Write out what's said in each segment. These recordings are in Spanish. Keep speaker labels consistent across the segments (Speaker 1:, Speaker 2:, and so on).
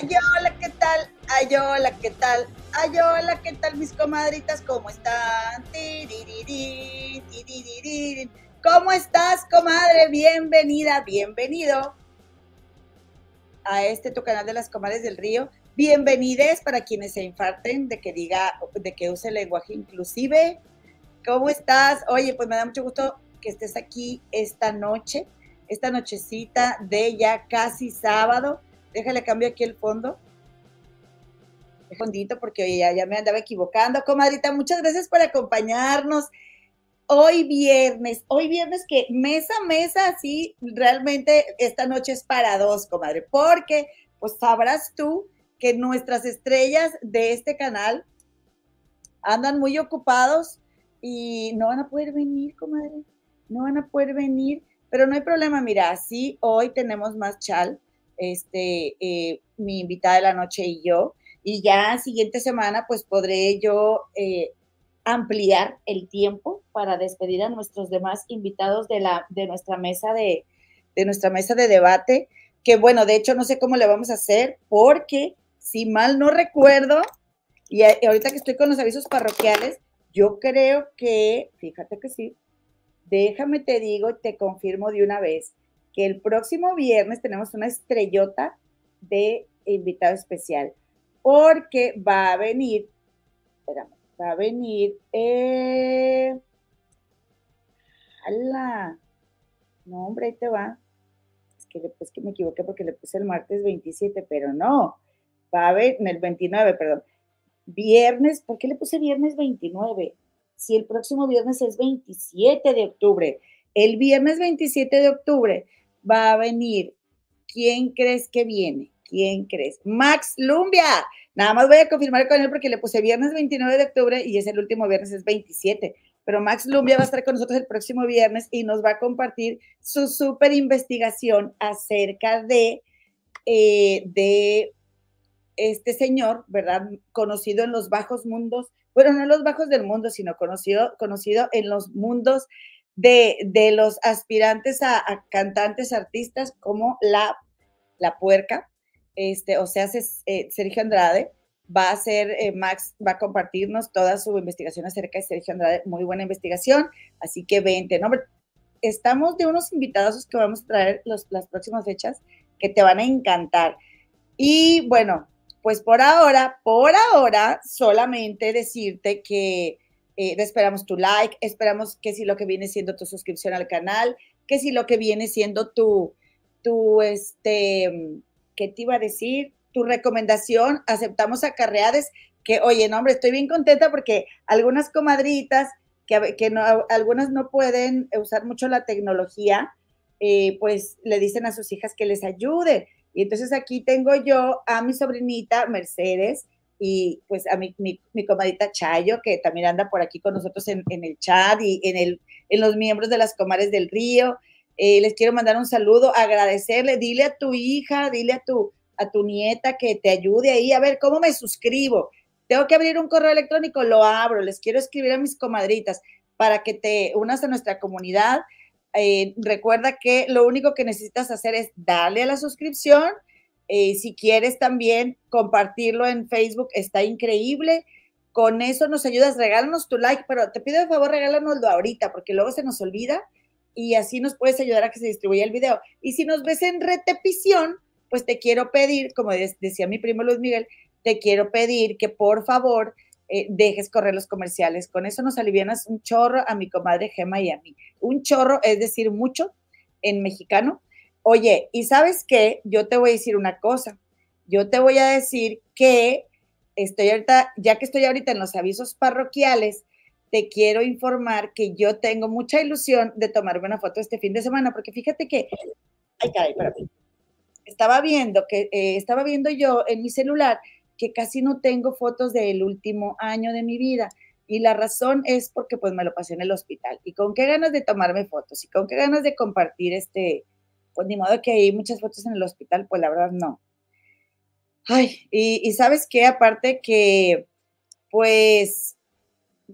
Speaker 1: Ay, hola, ¿qué tal? Ay, hola, ¿qué tal? Ay, hola, ¿qué tal mis comadritas? ¿Cómo están? ¿Cómo estás, comadre? Bienvenida, bienvenido a este tu canal de las comadres del río. Bienvenides para quienes se infarten de que diga, de que use lenguaje inclusive. ¿Cómo estás? Oye, pues me da mucho gusto que estés aquí esta noche, esta nochecita de ya casi sábado Déjale cambio aquí el fondo. El fondito porque ya, ya me andaba equivocando. Comadrita, muchas gracias por acompañarnos. Hoy viernes, hoy viernes que mesa a mesa, así realmente esta noche es para dos, comadre, porque pues sabrás tú que nuestras estrellas de este canal andan muy ocupados y no van a poder venir, comadre, no van a poder venir, pero no hay problema, mira, sí, hoy tenemos más chal, este, eh, mi invitada de la noche y yo. Y ya siguiente semana, pues podré yo eh, ampliar el tiempo para despedir a nuestros demás invitados de, la, de, nuestra mesa de, de nuestra mesa de debate, que bueno, de hecho no sé cómo le vamos a hacer, porque si mal no recuerdo, y ahorita que estoy con los avisos parroquiales, yo creo que, fíjate que sí, déjame te digo, te confirmo de una vez, el próximo viernes tenemos una estrellota de invitado especial, porque va a venir, espérame, va a venir, eh, no hombre, ahí te va, es que, después que me equivoqué porque le puse el martes 27, pero no, va a en el 29, perdón, viernes, ¿por qué le puse viernes 29? Si el próximo viernes es 27 de octubre, el viernes 27 de octubre va a venir. ¿Quién crees que viene? ¿Quién crees? Max Lumbia. Nada más voy a confirmar con él porque le puse viernes 29 de octubre y es el último viernes, es 27. Pero Max Lumbia va a estar con nosotros el próximo viernes y nos va a compartir su súper investigación acerca de, eh, de este señor, ¿verdad? Conocido en los bajos mundos, bueno, no en los bajos del mundo, sino conocido, conocido en los mundos de, los aspirantes a, cantantes, artistas como la, la puerca, este, o sea, eh, Sergio Andrade, va a ser, eh, Max va a compartirnos toda su investigación acerca de Sergio Andrade, muy buena investigación, así que vente, ¿no? Estamos de unos invitados que vamos a traer los, las próximas fechas que te van a encantar. Y bueno, pues por ahora, por ahora, solamente decirte que eh, esperamos tu like, esperamos que si lo que viene siendo tu suscripción al canal, que si lo que viene siendo tu, tu, este, ¿qué te iba a decir? Tu recomendación, aceptamos acarreades, que, oye, no, hombre, estoy bien contenta porque algunas comadritas, que, que no, algunas no pueden usar mucho la tecnología, eh, pues le dicen a sus hijas que les ayude. Y entonces aquí tengo yo a mi sobrinita Mercedes, y pues a mi, mi, comadita Chayo, que también anda por aquí con nosotros en, el chat y en, el, en los miembros de las comares del río. Eh, les quiero mandar un saludo, agradecerle, dile a tu hija, dile a tu, a tu nieta que te ayude ahí, a ver, ¿cómo me suscribo? Tengo que abrir un correo electrónico, lo abro, les quiero escribir a mis comadritas para que te unas a nuestra comunidad. Eh, recuerda que lo único que necesitas hacer es darle a la suscripción, eh, si quieres también compartirlo en Facebook, está increíble. Con eso nos ayudas, regálanos tu like, pero te pido de favor, regálanoslo ahorita, porque luego se nos olvida y así nos puedes ayudar a que se distribuya el video. Y si nos ves en repetición, pues te quiero pedir, como decía mi primo Luis Miguel, te quiero pedir que por favor eh, dejes correr los comerciales. Con eso nos alivianas un chorro a mi comadre Gema y a mí. Un chorro es decir mucho en mexicano Oye, y sabes qué, yo te voy a decir una cosa. Yo te voy a decir que estoy ahorita, ya que estoy ahorita en los avisos parroquiales, te quiero informar que yo tengo mucha ilusión de tomarme una foto este fin de semana, porque fíjate que, ay, caray, espérate. Estaba viendo que, eh, estaba viendo yo en mi celular que casi no tengo fotos del último año de mi vida. Y la razón es porque pues me lo pasé en el hospital. Y con qué ganas de tomarme fotos y con qué ganas de compartir este, pues ni modo que hay muchas fotos en el hospital, pues la verdad no. Ay, y, sabes qué, aparte que, pues,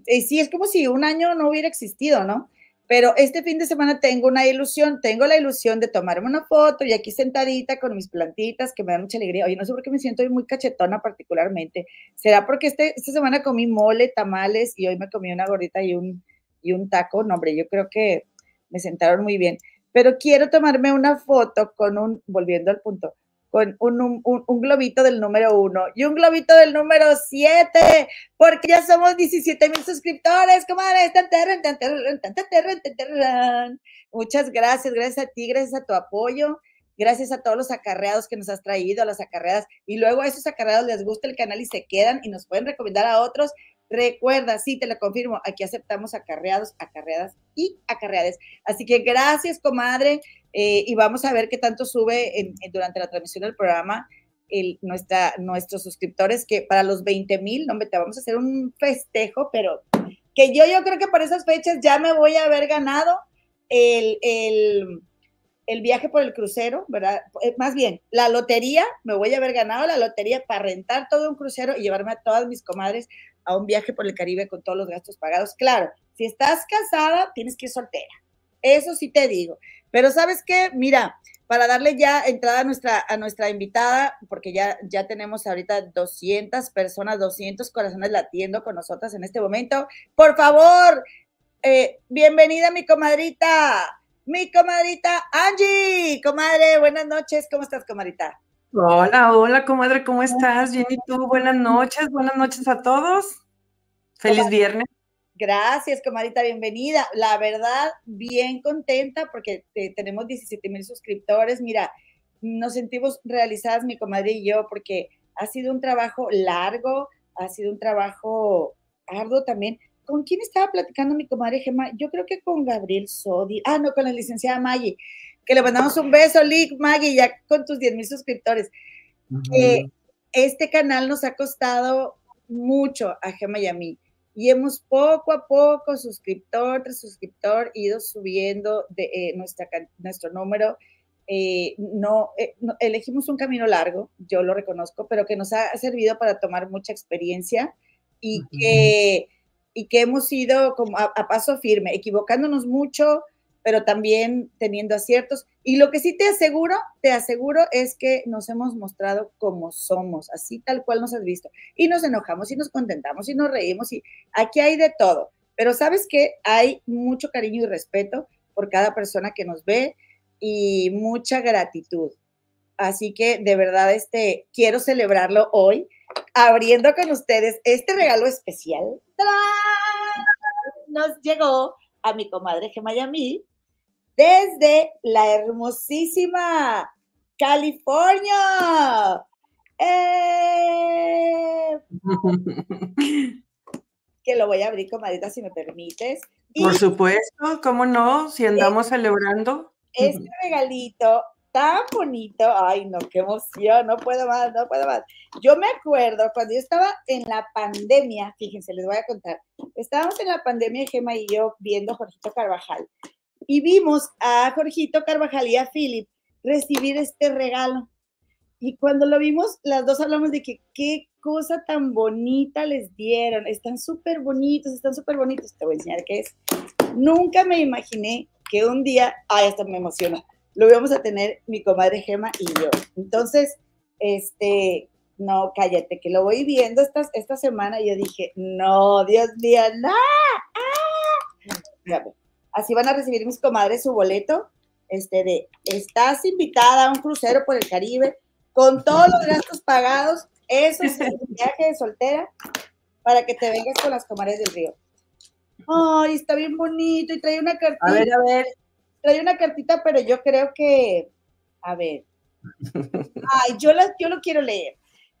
Speaker 1: eh, sí, es como si un año no hubiera existido, ¿no? Pero este fin de semana tengo una ilusión, tengo la ilusión de tomarme una foto y aquí sentadita con mis plantitas que me dan mucha alegría. Oye, no sé por qué me siento muy cachetona particularmente. ¿Será porque este, esta semana comí mole, tamales y hoy me comí una gordita y un, y un taco? No, hombre, yo creo que me sentaron muy bien. Pero quiero tomarme una foto con un, volviendo al punto, con un, globito del número uno y un globito del número siete, porque ya somos 17 mil suscriptores, comadre. Muchas gracias, gracias a ti, gracias a tu apoyo, gracias a todos los acarreados que nos has traído, a las acarreadas, y luego a esos acarreados les gusta el canal y se quedan y nos pueden recomendar a otros. Recuerda, sí, te lo confirmo, aquí aceptamos acarreados, acarreadas y acarreades. Así que gracias, comadre. Eh, y vamos a ver qué tanto sube durante la transmisión del programa el, nuestros suscriptores, que para los 20 mil, hombre, te vamos a hacer un festejo, pero que yo, yo creo que por esas fechas ya me voy a haber ganado el, el, el viaje por el crucero, ¿verdad? Eh, más bien, la lotería, me voy a haber ganado la lotería para rentar todo un crucero y llevarme a todas mis comadres a un viaje por el Caribe con todos los gastos pagados. Claro, si estás casada, tienes que ir soltera. Eso sí te digo. Pero sabes qué, mira, para darle ya entrada a nuestra, a nuestra invitada, porque ya, ya tenemos ahorita 200 personas, 200 corazones latiendo con nosotras en este momento. Por favor, eh, bienvenida mi comadrita, mi comadrita Angie. Comadre, buenas noches, ¿cómo estás, comadrita?
Speaker 2: Hola, hola, comadre, ¿cómo estás? Bien, ¿y tú? Buenas noches, buenas noches a todos. Feliz viernes.
Speaker 1: Gracias, comadita, bienvenida. La verdad, bien contenta porque eh, tenemos 17 mil suscriptores. Mira, nos sentimos realizadas, mi comadre y yo, porque ha sido un trabajo largo, ha sido un trabajo arduo también. ¿Con quién estaba platicando mi comadre Gemma? Yo creo que con Gabriel Sodi. Ah, no, con la licenciada Maggie. Que le mandamos un beso, Lick, Maggie, ya con tus 10 mil suscriptores. este canal nos ha costado mucho a Gemma y a mí y hemos poco a poco, suscriptor tras suscriptor, ido subiendo de, eh, nuestra, nuestro número. Eh, no, eh, no, elegimos un camino largo, yo lo reconozco, pero que nos ha servido para tomar mucha experiencia y, que, y que hemos ido como a, a paso firme, equivocándonos mucho, pero también teniendo aciertos. Y lo que sí te aseguro, te aseguro es que nos hemos mostrado como somos, así tal cual nos has visto. Y nos enojamos y nos contentamos y nos reímos y aquí hay de todo. Pero sabes que hay mucho cariño y respeto por cada persona que nos ve y mucha gratitud. Así que de verdad este quiero celebrarlo hoy abriendo con ustedes este regalo especial. Nos llegó a mi comadre Gemma desde la hermosísima California. Eh, que lo voy a abrir, comadita, si me permites.
Speaker 2: Por supuesto, ¿cómo no? Si andamos celebrando.
Speaker 1: Este regalito tan bonito, ay no, qué emoción, no puedo más, no puedo más. Yo me acuerdo cuando yo estaba en la pandemia, fíjense, les voy a contar, estábamos en la pandemia, Gemma y yo, viendo Jorgito Carvajal, y vimos a Jorgito Carvajal y a Philip recibir este regalo. Y cuando lo vimos, las dos hablamos de que qué cosa tan bonita les dieron. Están súper bonitos, están súper bonitos. Te voy a enseñar qué es. Nunca me imaginé que un día, ay, esto me emociona, lo íbamos a tener mi comadre Gema y yo. Entonces, este, no, cállate, que lo voy viendo esta, esta semana y yo dije, no, Dios mío, no. ¡Ah! Así van a recibir mis comadres su boleto este de estás invitada a un crucero por el Caribe con todos los gastos pagados. Eso es un viaje de soltera para que te vengas con las comadres del río. Ay, está bien bonito y trae una cartita.
Speaker 2: A ver, a ver.
Speaker 1: Trae una cartita, pero yo creo que, a ver. Ay, yo, la, yo lo quiero leer.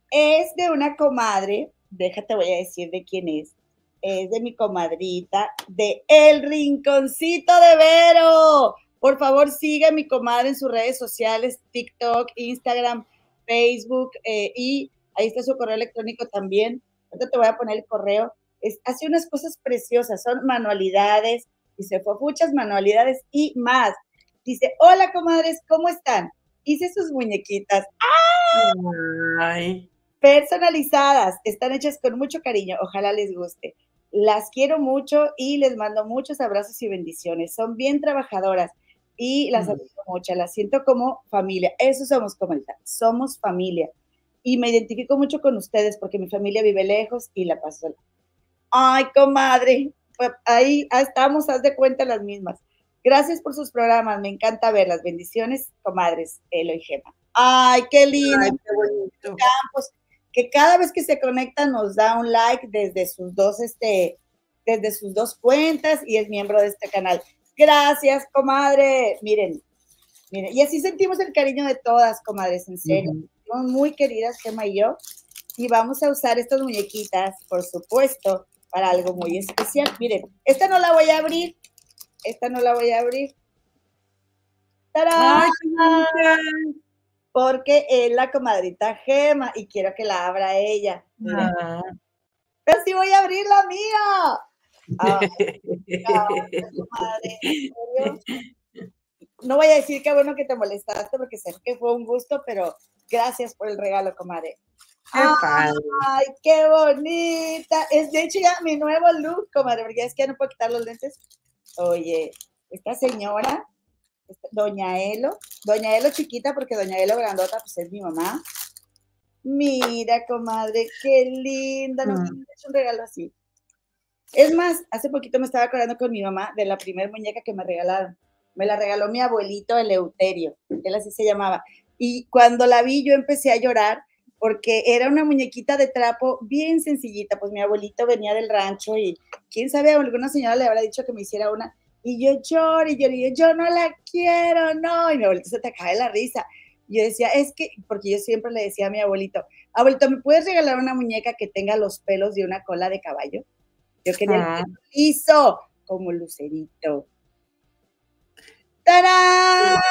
Speaker 1: Es de una comadre, déjate, voy a decir de quién es es de mi comadrita, de El Rinconcito de Vero. Por favor, siga a mi comadre en sus redes sociales, TikTok, Instagram, Facebook, eh, y ahí está su correo electrónico también. Ahorita te voy a poner el correo. Es, hace unas cosas preciosas, son manualidades, dice, fue muchas manualidades y más. Dice, hola comadres, ¿cómo están? Hice sus muñequitas. ¡Ah! Personalizadas, están hechas con mucho cariño, ojalá les guste. Las quiero mucho y les mando muchos abrazos y bendiciones. Son bien trabajadoras y las admiro mucho, las siento como familia. Eso somos comunidad, somos familia. Y me identifico mucho con ustedes porque mi familia vive lejos y la paso. Ay, comadre, pues ahí estamos, haz de cuenta las mismas. Gracias por sus programas, me encanta verlas. Bendiciones, comadres, Elo y Gema. Ay, qué lindo. Ay, qué bonito. Que cada vez que se conecta nos da un like desde sus dos, este, desde sus dos cuentas y es miembro de este canal. Gracias, comadre. Miren, miren, y así sentimos el cariño de todas, comadres, en serio. Somos muy queridas, Gemma y yo, y vamos a usar estas muñequitas, por supuesto, para algo muy especial. Miren, esta no la voy a abrir, esta no la voy a abrir. ¡Tarán! Porque es la comadrita Gema y quiero que la abra ella. Ah. Pero sí voy a abrir la mía. Ah, no voy a decir que bueno que te molestaste porque sé que fue un gusto, pero gracias por el regalo, comadre. Ay, qué bonita. Es de hecho ya mi nuevo look, comadre, porque es que ya no puedo quitar los lentes. Oye, esta señora, doña Elo, doña Elo chiquita, porque doña Elo grandota, pues es mi mamá. Mira, comadre, qué linda. No, mm. es un regalo así. Es más, hace poquito me estaba acordando con mi mamá de la primera muñeca que me regalaron. Me la regaló mi abuelito Eleuterio, él así se llamaba. Y cuando la vi yo empecé a llorar porque era una muñequita de trapo bien sencillita, pues mi abuelito venía del rancho y quién sabe, alguna señora le habrá dicho que me hiciera una. Y yo lloro y yo y yo no la quiero, no. Y mi abuelito se te cae la risa. Yo decía, es que, porque yo siempre le decía a mi abuelito, abuelito, ¿me puedes regalar una muñeca que tenga los pelos de una cola de caballo? Yo quería el hizo como lucerito. ¡Tarán!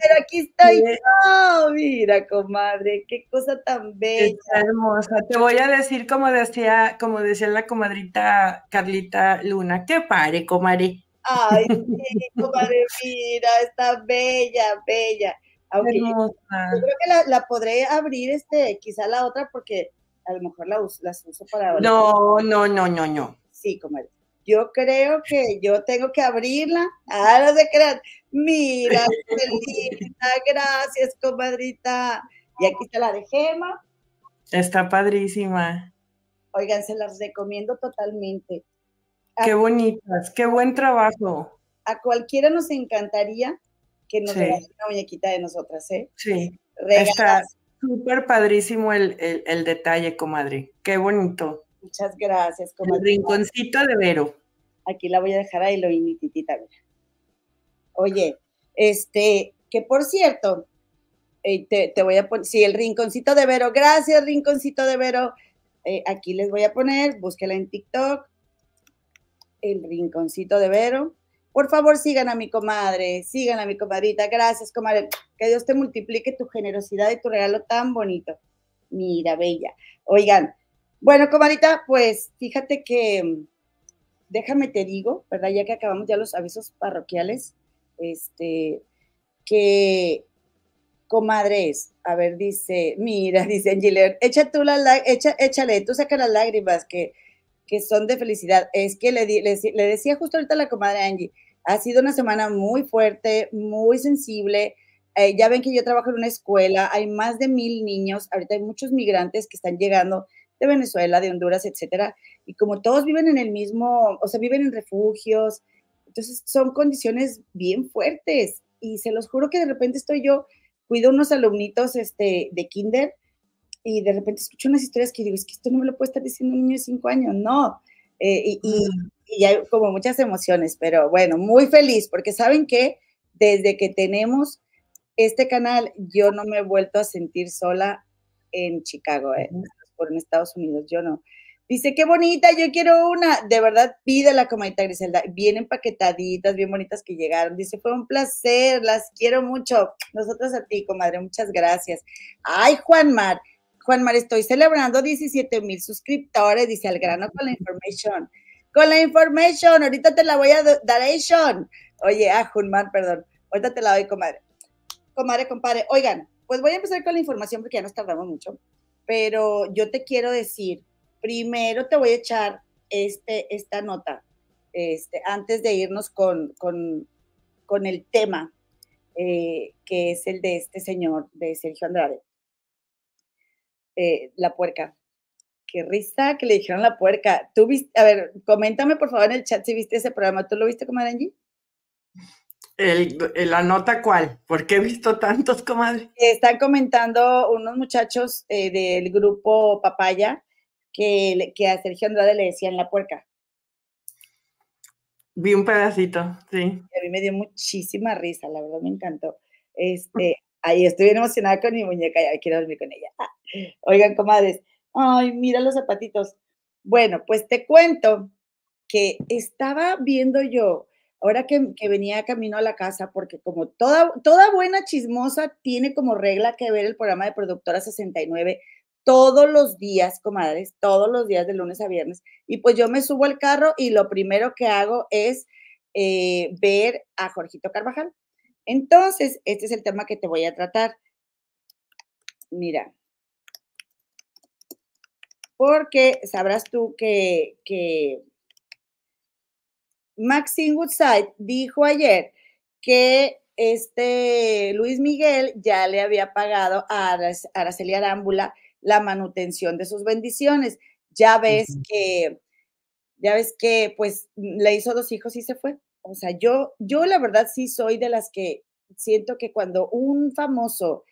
Speaker 1: Pero aquí estoy yo. Mira, comadre, qué cosa tan bella.
Speaker 2: hermosa. Te voy a decir como decía, como decía la comadrita Carlita Luna, qué pare, comadre.
Speaker 1: Ay, sí, comadre, mira, está bella, bella. Aunque yo, creo que la, podré abrir, este, quizá la otra, porque a lo mejor la uso, las uso para.
Speaker 2: No, no, no, no, no
Speaker 1: sí, comadre. Yo creo que yo tengo que abrirla. Ah, no se crean. Mira, qué linda. Gracias, comadrita. Y aquí está la de Gema.
Speaker 2: Está padrísima.
Speaker 1: Oigan, se las recomiendo totalmente.
Speaker 2: Qué bonitas, qué buen trabajo.
Speaker 1: A cualquiera nos encantaría que nos sí. una muñequita de nosotras, ¿eh?
Speaker 2: Sí. Está súper padrísimo el, el detalle, comadre. Qué bonito.
Speaker 1: Muchas gracias.
Speaker 2: Como el rinconcito de Vero.
Speaker 1: Aquí la voy a dejar ahí, lo titita. Oye, este, que por cierto, eh, te, voy a poner, sí, el rinconcito de Vero, gracias, rinconcito de Vero. Eh, aquí les voy a poner, búsquela en TikTok, el rinconcito de Vero. Por favor, sigan a mi comadre, sigan a mi comadrita. Gracias, comadre. Que Dios te multiplique tu generosidad y tu regalo tan bonito. Mira, bella. Oigan, bueno, comadita, pues fíjate que, mm, déjame te digo, ¿verdad? Ya que acabamos ya los avisos parroquiales, este, que comadres, a ver, dice, mira, dice Angiler, echa tú la, echa, échale, tú saca las lágrimas que, que son de felicidad. Es que le, le, decía justo ahorita a la comadre Angie, ha sido una semana muy fuerte, muy sensible. Eh, ya ven que yo trabajo en una escuela, hay más de mil niños, ahorita hay muchos migrantes que están llegando de Venezuela, de Honduras, etcétera. Y como todos viven en el mismo, o sea, viven en refugios, entonces son condiciones bien fuertes. Y se los juro que de repente estoy yo, cuido unos alumnitos este, de kinder y de repente escucho unas historias que digo, es que esto no me lo puede estar diciendo un niño de cinco años, no. Eh, y, y, hay como muchas emociones, pero bueno, muy feliz porque saben que desde que tenemos este canal, yo no me he vuelto a sentir sola en Chicago. ¿eh? por en Estados Unidos, yo no. Dice, qué bonita, yo quiero una. De verdad, pídela, comadita Griselda. Bien empaquetaditas, bien bonitas que llegaron. Dice, fue un placer, las quiero mucho. Nosotros a ti, comadre, muchas gracias. Ay, Juanmar, Juanmar, estoy celebrando 17 mil suscriptores, dice al grano con la información. Con la información, ahorita te la voy a dar a Sean. Oye, ah, Juanmar, perdón. Ahorita te la doy, comadre. Comadre, compadre. Oigan, pues voy a empezar con la información porque ya nos tardamos mucho pero yo te quiero decir, primero te voy a echar este, esta nota, este, antes de irnos con, con, con el tema, eh, que es el de este señor, de Sergio Andrade. Eh, la puerca. Qué risa que le dijeron la puerca. Tú viste, a ver, coméntame por favor en el chat si viste ese programa. ¿Tú lo viste, comadre Angie?
Speaker 2: El, ¿La nota cuál? ¿Por qué he visto tantos, comadre?
Speaker 1: Están comentando unos muchachos eh, del grupo Papaya que, que a Sergio Andrade le decían la puerca.
Speaker 2: Vi un pedacito, sí.
Speaker 1: A mí me dio muchísima risa, la verdad me encantó. Este, ahí estoy bien emocionada con mi muñeca, ya quiero dormir con ella. Oigan, comadres, ay, mira los zapatitos. Bueno, pues te cuento que estaba viendo yo, ahora que, venía camino a la casa, porque como toda, toda buena chismosa tiene como regla que ver el programa de Productora 69 todos los días, comadres, todos los días de lunes a viernes. Y pues yo me subo al carro y lo primero que hago es eh, ver a Jorgito Carvajal. Entonces, este es el tema que te voy a tratar. Mira, porque sabrás tú que, que Maxine Woodside dijo ayer que este Luis Miguel ya le había pagado a Araceli Arámbula la manutención de sus bendiciones. Ya ves que, ya ves que, pues, le hizo dos hijos y se fue. O sea, yo, yo la verdad sí soy de las que siento que cuando un famoso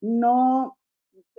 Speaker 1: no,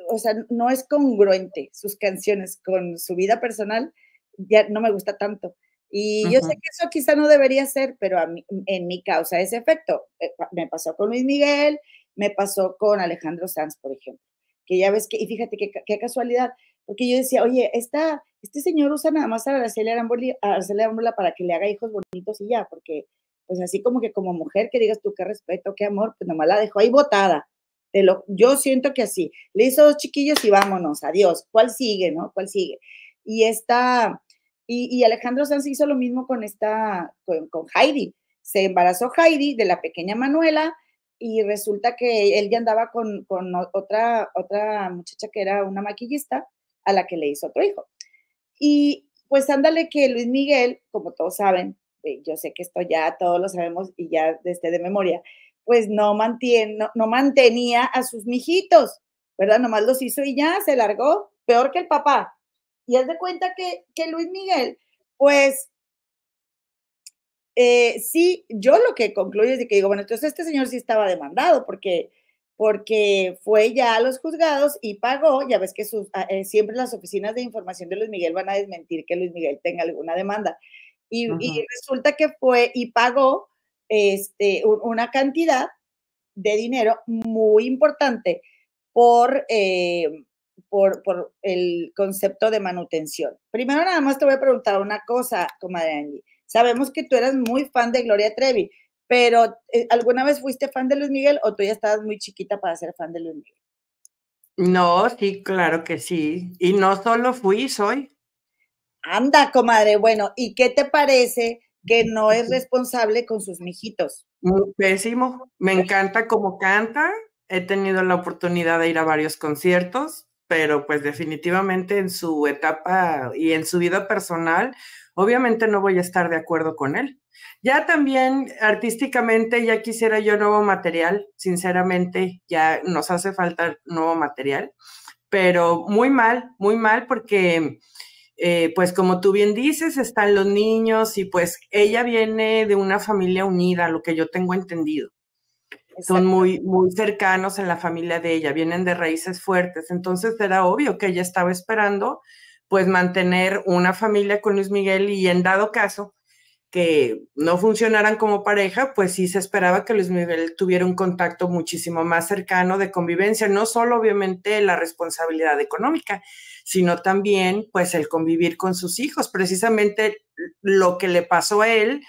Speaker 1: o sea, no es congruente sus canciones con su vida personal, ya no me gusta tanto. Y yo sé que eso quizá no debería ser, pero a mí, en mi causa ese efecto. Eh, me pasó con Luis Miguel, me pasó con Alejandro Sanz, por ejemplo que ya ves que, y fíjate qué, casualidad, porque yo decía, oye, esta, este señor usa nada más a Araceli Arámbula para que le haga hijos bonitos y ya, porque pues así como que como mujer que digas tú qué respeto, qué amor, pues nomás la dejó ahí botada. Lo, yo siento que así, le hizo dos chiquillos y vámonos, adiós. ¿Cuál sigue, no? ¿Cuál sigue? Y esta, y, Alejandro Sanz hizo lo mismo con esta, con, con Heidi. Se embarazó Heidi de la pequeña Manuela, y resulta que él ya andaba con, otra, otra muchacha que era una maquillista a la que le hizo otro hijo. Y pues ándale que Luis Miguel, como todos saben, eh, yo sé que esto ya todos lo sabemos y ya desde de memoria, pues no, mantiene, no, mantenía a sus mijitos, ¿verdad? Nomás los hizo y ya se largó, peor que el papá. Y es de cuenta que, que Luis Miguel, pues eh, sí, yo lo que concluyo es de que digo, bueno, entonces este señor sí estaba demandado porque, porque fue ya a los juzgados y pagó, ya ves que sus, ah, eh, siempre las oficinas de información de Luis Miguel van a desmentir que Luis Miguel tenga alguna demanda. Y, resulta que fue y pagó este, una cantidad de dinero muy importante por, eh, por, por, el concepto de manutención. Primero nada más te voy a preguntar una cosa, comadre Angie. Sabemos que tú eras muy fan de Gloria Trevi, pero eh, ¿alguna vez fuiste fan de Luis Miguel o tú ya estabas muy chiquita para ser fan de Luis Miguel?
Speaker 2: No, sí, claro que sí. Y no solo fui, soy.
Speaker 1: Anda, comadre. Bueno, ¿y qué te parece que no es responsable con sus mijitos?
Speaker 2: Muy pésimo. Me encanta cómo canta. He tenido la oportunidad de ir a varios conciertos, pero pues definitivamente en su etapa y en su vida personal obviamente no voy a estar de acuerdo con él. Ya también artísticamente ya quisiera yo nuevo material, sinceramente ya nos hace falta nuevo material, pero muy mal, muy mal porque eh, pues como tú bien dices, están los niños y pues ella viene de una familia unida, lo que yo tengo entendido. Son muy, muy cercanos en la familia de ella, vienen de raíces fuertes, entonces era obvio que ella estaba esperando pues mantener una familia con Luis Miguel y en dado caso que no funcionaran como pareja, pues sí se esperaba que Luis Miguel tuviera un contacto muchísimo más cercano de convivencia, no solo obviamente la responsabilidad económica, sino también pues el convivir con sus hijos, precisamente lo que le pasó a él,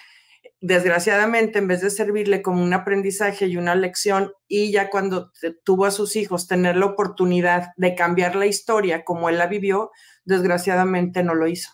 Speaker 2: desgraciadamente, en vez de servirle como un aprendizaje y una lección, y ya cuando tuvo a sus hijos tener la oportunidad de cambiar la historia como él la vivió, desgraciadamente no lo hizo.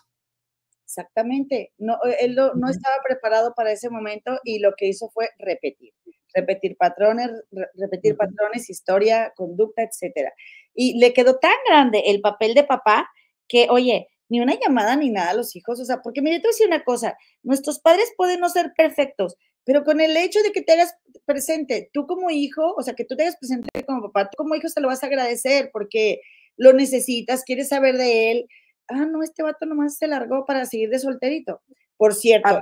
Speaker 1: Exactamente, no, eh, él no, estaba preparado para ese momento y lo que hizo fue repetir, repetir patrones, repetir patrones, historia, conducta, etcétera. Y le quedó tan grande el papel de papá que, oye, ni una llamada ni nada a los hijos. O sea, porque mire, te voy a decir una cosa, nuestros padres pueden no ser perfectos, pero con el hecho de que te hagas presente, tú como hijo, o sea, que tú te hagas presente como papá, tú como hijo se lo vas a agradecer porque lo necesitas, quieres saber de él. Ah, no, este vato nomás se largó para seguir de solterito. Por cierto.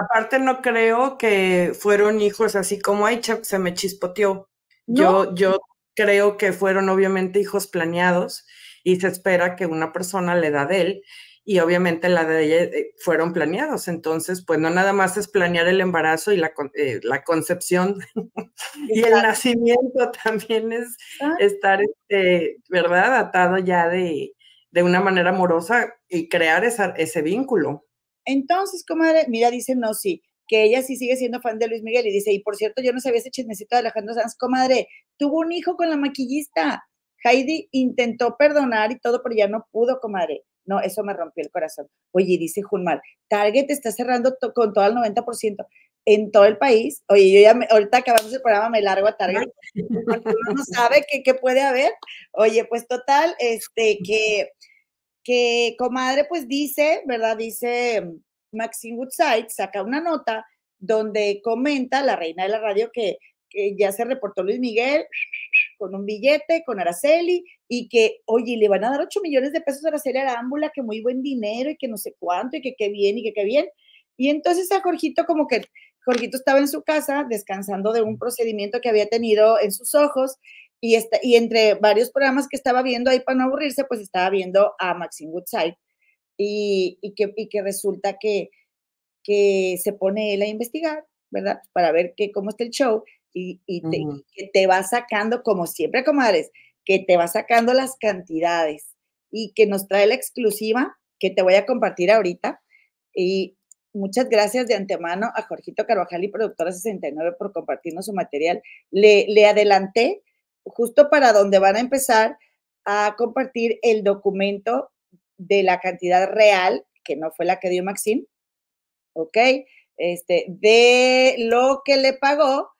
Speaker 2: Aparte, no creo que fueron hijos así como, ay, se me chispoteó. Yo, yo creo que fueron obviamente hijos planeados y se espera que una persona le da de él y obviamente la de ella eh, fueron planeados. Entonces, pues no nada más es planear el embarazo y la, eh, la concepción y el nacimiento también es estar, este, ¿verdad? Atado ya de, de, una manera amorosa y crear esa, ese vínculo.
Speaker 1: Entonces, comadre, mira, dice no, sí, que ella sí sigue siendo fan de Luis Miguel y dice, y por cierto, yo no sabía ese chismecito de Alejandro Sanz, comadre, tuvo un hijo con la maquillista. Heidi intentó perdonar y todo, pero ya no pudo, comadre. No, eso me rompió el corazón. Oye, dice Junmal, Target está cerrando con todo el 90% en todo el país. Oye, yo ya, ahorita acabamos el programa, me largo a Target, no sabe qué, puede haber. Oye, pues total, este, que que comadre pues dice, ¿verdad? Dice Maxine Woodside, saca una nota donde comenta la reina de la radio que, ya se reportó Luis Miguel con un billete, con Araceli, y que, oye, le van a dar 8 millones de pesos a Araceli Arámbula, que muy buen dinero, y que no sé cuánto, y que qué bien, y que qué bien. Y entonces a Jorgito como que, Jorgito estaba en su casa descansando de un procedimiento que había tenido en sus ojos, y, y entre varios programas que estaba viendo ahí para no aburrirse, pues estaba viendo a Maxine Woodside y, y, que, y que resulta que, que se pone él a investigar, ¿verdad? Para ver que, cómo está el show y, y te, que te va sacando, como siempre, comadres, que te va sacando las cantidades y que nos trae la exclusiva que te voy a compartir ahorita. Y muchas gracias de antemano a Jorgito Carvajal y Productora 69 por compartirnos su material. Le, le adelanté justo para donde van a empezar a compartir el documento de la cantidad real, que no fue la que dio Maxim, ¿ok? Este, de lo que le pagó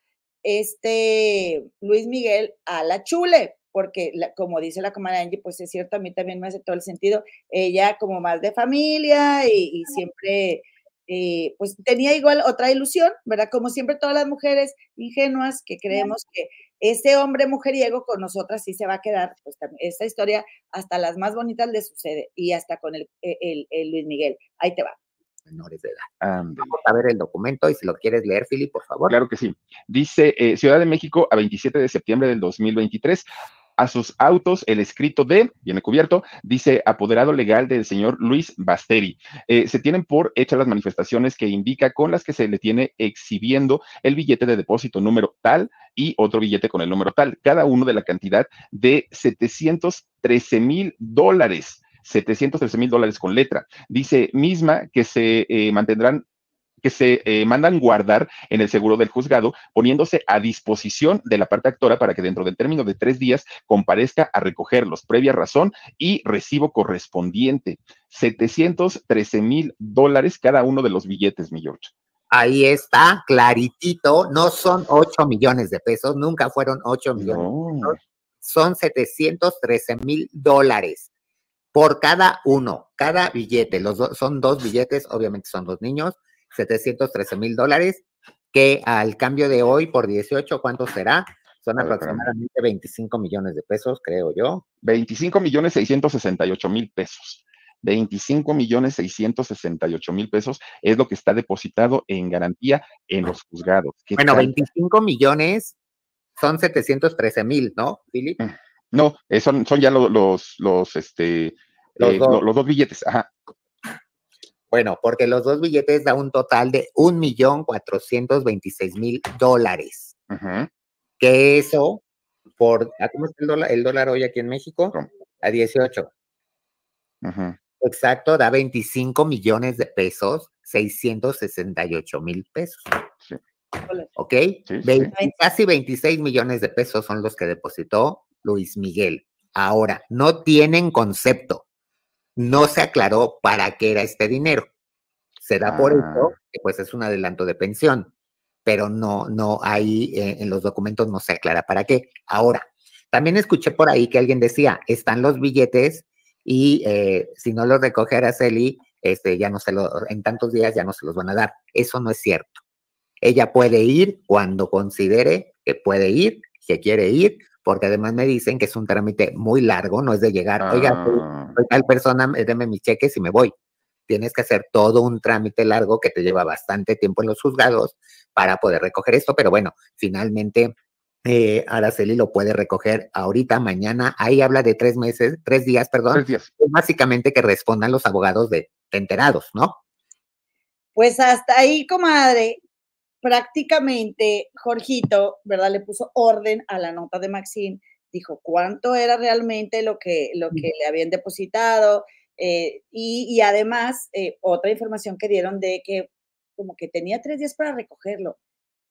Speaker 1: este Luis Miguel a la Chule, porque como dice la comadre Angie, pues es cierto, a mí también me hace todo el sentido, ella como más de familia y, siempre, eh, pues tenía igual otra ilusión, ¿verdad? Como siempre todas las mujeres ingenuas que creemos que ese hombre mujeriego con nosotras sí se va a quedar, pues esa historia hasta las más bonitas le sucede y hasta con el, el, Luis Miguel. Ahí te va.
Speaker 3: Menores de edad. Vamos a ver el documento y si lo quieres leer, Fili, por favor.
Speaker 4: Claro que sí. Dice eh, Ciudad de México a 27 de septiembre del 2023 a sus autos el escrito de, viene cubierto, dice apoderado legal del señor Luis Basteri. Eh, se tienen por hechas las manifestaciones que indica con las que se le tiene exhibiendo el billete de depósito número tal y otro billete con el número tal, cada uno de la cantidad de 713 mil dólares. 713 mil dólares con letra. Dice misma que se eh, mantendrán que se eh, mandan guardar en el seguro del juzgado, poniéndose a disposición de la parte actora para que dentro del término de tres días comparezca a recogerlos, previa razón y recibo correspondiente. 713 mil dólares cada uno de los billetes, mi George.
Speaker 3: Ahí está, claritito, no son 8 millones de pesos, nunca fueron 8 millones. son 713 mil dólares por cada uno, cada billete. Los son dos billetes, obviamente son dos niños, 713 mil dólares, que al cambio de hoy por 18, ¿cuánto será? Son aproximadamente 25 millones de pesos, creo yo.
Speaker 4: 25 millones 668 mil pesos. 25 millones 668 mil pesos es lo que está depositado en garantía en los juzgados.
Speaker 3: Bueno, 25 millones son 713 mil, ¿no, Philip?
Speaker 4: No, eh, son, son ya los, los, este, los, eh, dos. los dos billetes, ajá.
Speaker 3: Bueno, porque los dos billetes da un total de un millón cuatrocientos veintiséis mil dólares. Que eso, por, cómo está el dólar, el dólar hoy aquí en México? A 18. Exacto, da 25 millones de pesos, 668 mil pesos. Sí. ¿Ok? Casi 26 millones de pesos son los que depositó Luis Miguel. Ahora, no tienen concepto no se aclaró para qué era este dinero. Se da por eso ah. que pues es un adelanto de pensión, pero no, no, ahí eh, en los documentos no se aclara para qué. Ahora, también escuché por ahí que alguien decía, están los billetes y eh, si no los recoge Araceli, este, ya no se lo, en tantos días ya no se los van a dar. Eso no es cierto. Ella puede ir cuando considere que puede ir, que quiere ir, porque además me dicen que es un trámite muy largo, no es de llegar, oiga, ah. tal persona, deme mis cheques y me voy. Tienes que hacer todo un trámite largo que te lleva bastante tiempo en los juzgados para poder recoger esto, pero bueno, finalmente eh, Araceli lo puede recoger ahorita, mañana. Ahí habla de tres meses, tres días, perdón. Tres días. Básicamente que respondan los abogados de enterados, ¿no?
Speaker 1: Pues hasta ahí, comadre, prácticamente Jorgito, ¿verdad? Le puso orden a la nota de Maxine, dijo cuánto era realmente lo que, lo que le habían depositado eh, y, además eh, otra información que dieron de que como que tenía tres días para recogerlo,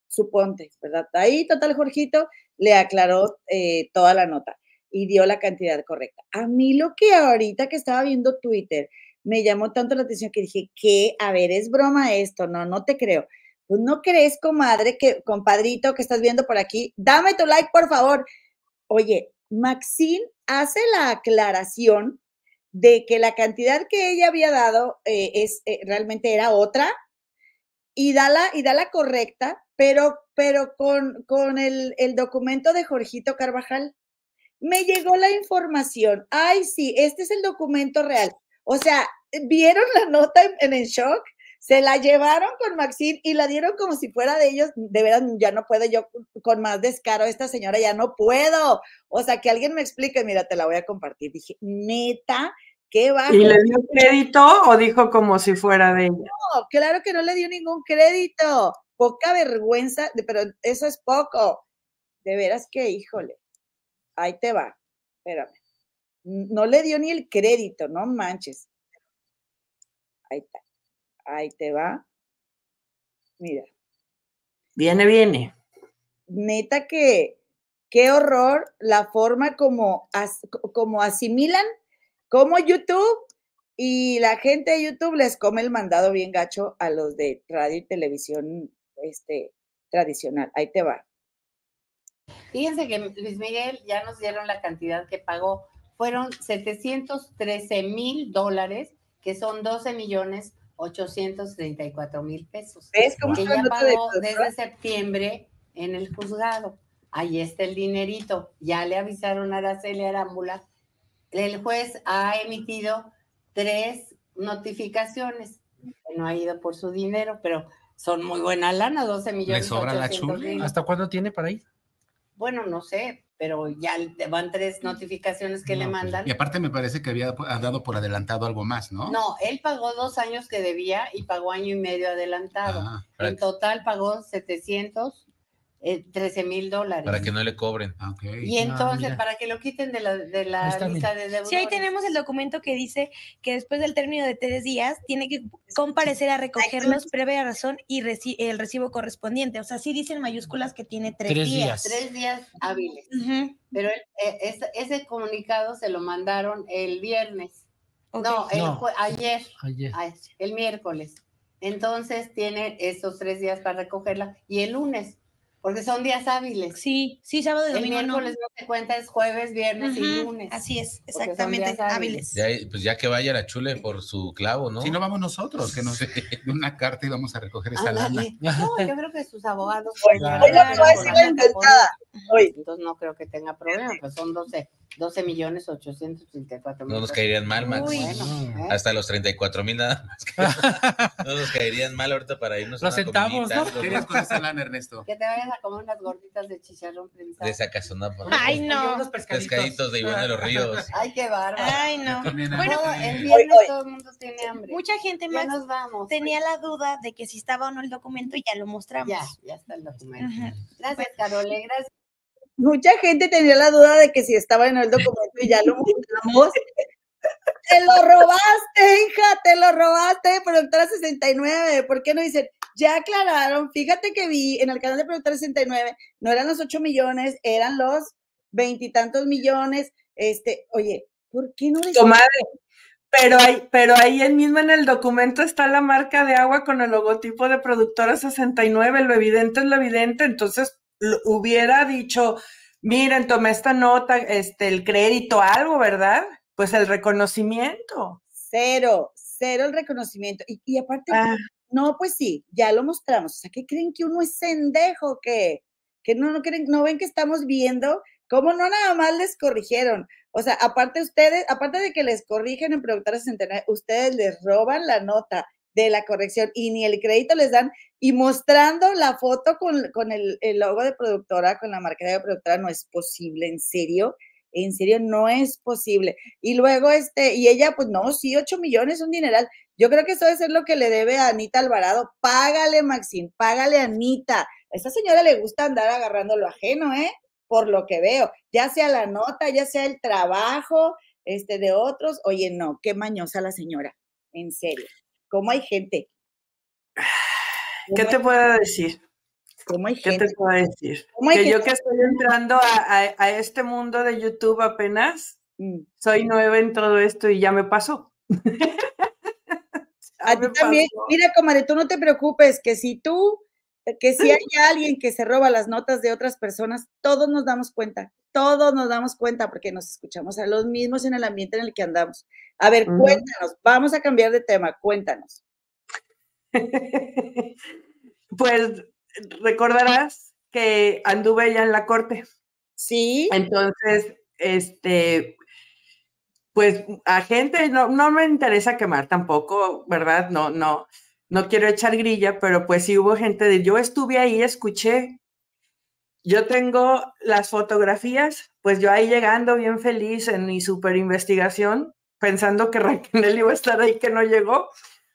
Speaker 1: suponte, ¿verdad? Ahí, total, Jorgito le aclaró eh, toda la nota y dio la cantidad correcta. A mí lo que ahorita que estaba viendo Twitter me llamó tanto la atención que dije, que, a ver, es broma esto, no, no te creo. Pues no crees, comadre, que compadrito que estás viendo por aquí, dame tu like, por favor. Oye, Maxine hace la aclaración de que la cantidad que ella había dado eh, es, eh, realmente era otra y da la, y da la correcta, pero, pero con, con el, el documento de Jorgito Carvajal. Me llegó la información. Ay, sí, este es el documento real. O sea, ¿vieron la nota en, el shock? Se la llevaron con Maxine y la dieron como si fuera de ellos. De verdad, ya no puedo yo con más descaro. Esta señora ya no puedo. O sea, que alguien me explique. Mira, te la voy a compartir. Dije, neta, qué va.
Speaker 2: ¿Y le dio crédito o dijo como si fuera de ella?
Speaker 1: No, claro que no le dio ningún crédito. Poca vergüenza, pero eso es poco. De veras que, híjole, ahí te va. Espérame. No le dio ni el crédito, no manches. Ahí está. Ahí te va. Mira.
Speaker 2: Viene, viene.
Speaker 1: Neta que, qué horror la forma como, como asimilan, como YouTube y la gente de YouTube les come el mandado bien gacho a los de radio y televisión este, tradicional. Ahí te va.
Speaker 5: Fíjense que Luis Miguel ya nos dieron la cantidad que pagó. Fueron 713 mil dólares que son 12 millones 834 mil pesos.
Speaker 1: ¿Ves cómo
Speaker 5: que ya pagó desde septiembre en el juzgado. Ahí está el dinerito. Ya le avisaron a Araceli Arámbula. El juez ha emitido tres notificaciones. No ha ido por su dinero, pero son muy buena lana, 12 millones.
Speaker 6: ¿Le sobra la chula? ¿Hasta cuándo tiene para ir?
Speaker 5: Bueno, no sé, pero ya van tres notificaciones que le pues, mandan.
Speaker 6: Y aparte me parece que había dado por adelantado algo más, ¿no?
Speaker 5: No, él pagó dos años que debía y pagó año y medio adelantado. Ah, en total pagó 700 13 eh, mil dólares.
Speaker 6: Para que no le cobren.
Speaker 5: Ah, y ah, entonces, para que lo quiten de la, de la lista de deudores.
Speaker 7: Sí, ahí tenemos el documento que dice que después del término de tres días tiene que comparecer a recogerlos previa razón y el recibo correspondiente. O sea, sí dicen mayúsculas que tiene tres, días.
Speaker 5: Tres días hábiles. Pero eh, ese, comunicado se lo mandaron el viernes. No, el, ayer, ayer. El miércoles. Entonces tiene esos tres días para recogerla y el lunes porque son días hábiles.
Speaker 7: Sí, sí, sábado y domingo.
Speaker 5: El miércoles no. se cuenta, es jueves, viernes y lunes.
Speaker 7: Así es, exactamente, hábiles.
Speaker 6: pues ya que vaya la chule por su clavo, ¿no? Si no vamos nosotros, que nos dé una carta y vamos a recoger esa lana.
Speaker 5: No, yo creo que sus abogados. Entonces no creo que tenga problema, pues son 12, 12 millones 834
Speaker 6: mil. No nos caerían mal, Max. Bueno, ¿eh? Hasta los 34 mil nada más. no nos caerían mal ahorita para irnos.
Speaker 7: Lo sentamos, ¿no?
Speaker 6: ¿Qué con esa lana, Ernesto?
Speaker 5: Que te vayas a comer unas gorditas de chicharrón prensado.
Speaker 6: De esa casonapa.
Speaker 7: Ay, no.
Speaker 6: Unos pescaditos. pescaditos de Iván de los Ríos.
Speaker 5: Ay, qué bárbaro.
Speaker 7: Ay, no.
Speaker 5: Bueno, el viernes todo el mundo tiene hambre.
Speaker 7: Mucha gente más
Speaker 5: nos vamos.
Speaker 7: tenía la duda de que si estaba o no el documento y ya lo mostramos.
Speaker 5: Ya, ya está el documento. Gracias, Carole. Gracias
Speaker 1: mucha gente tenía la duda de que si estaba en el documento y ya lo mostramos. te lo robaste, hija, te lo robaste, productora 69. ¿Por qué no dicen? Ya aclararon, fíjate que vi en el canal de productora 69, no eran los 8 millones, eran los veintitantos millones. Este, oye, ¿por qué no
Speaker 2: dicen? pero ahí, pero ahí mismo en el documento está la marca de agua con el logotipo de productora 69, lo evidente es lo evidente, entonces hubiera dicho, miren, tomé esta nota, este, el crédito, algo, ¿verdad? pues el reconocimiento.
Speaker 1: Cero, cero el reconocimiento. Y, aparte, ah. no, pues sí, ya lo mostramos. O sea, ¿qué creen que uno es sendejo? ¿Que, que no, no, creen, no ven que estamos viendo cómo no nada más les corrigieron? O sea, aparte ustedes, aparte de que les corrigen en Productores Centenario, ustedes les roban la nota de la corrección y ni el crédito les dan y mostrando la foto con, con el, el, logo de productora, con la marca de productora, no es posible, en serio en serio no es posible. Y luego, este, y ella, pues no, sí, 8 millones, un dineral. Yo creo que eso debe ser lo que le debe a Anita Alvarado. Págale, Maxine, págale Anita. A esa señora le gusta andar agarrando lo ajeno, ¿eh? Por lo que veo, ya sea la nota, ya sea el trabajo, este, de otros. Oye, no, qué mañosa la señora, en serio. ¿Cómo hay gente?
Speaker 2: ¿Qué te puedo decir? ¿Qué te puedo decir? Que yo que estoy entrando a, este mundo de YouTube apenas, mm. soy nueva en todo esto y ya me pasó.
Speaker 1: a ti también, mira, comadre, tú no te preocupes, que si tú, que si hay alguien que se roba las notas de otras personas, todos nos damos cuenta, todos nos damos cuenta porque nos escuchamos a los mismos en el ambiente en el que andamos. A ver, cuéntanos, vamos a cambiar de tema, cuéntanos.
Speaker 2: pues recordarás que anduve ya en la corte.
Speaker 1: Sí.
Speaker 2: Entonces, este, pues a gente no, no me interesa quemar tampoco, ¿verdad? No, no, no quiero echar grilla, pero pues sí hubo gente de, yo estuve ahí, escuché, yo tengo las fotografías, pues yo ahí llegando bien feliz en mi super investigación, pensando que Raquel iba a estar ahí, que no llegó,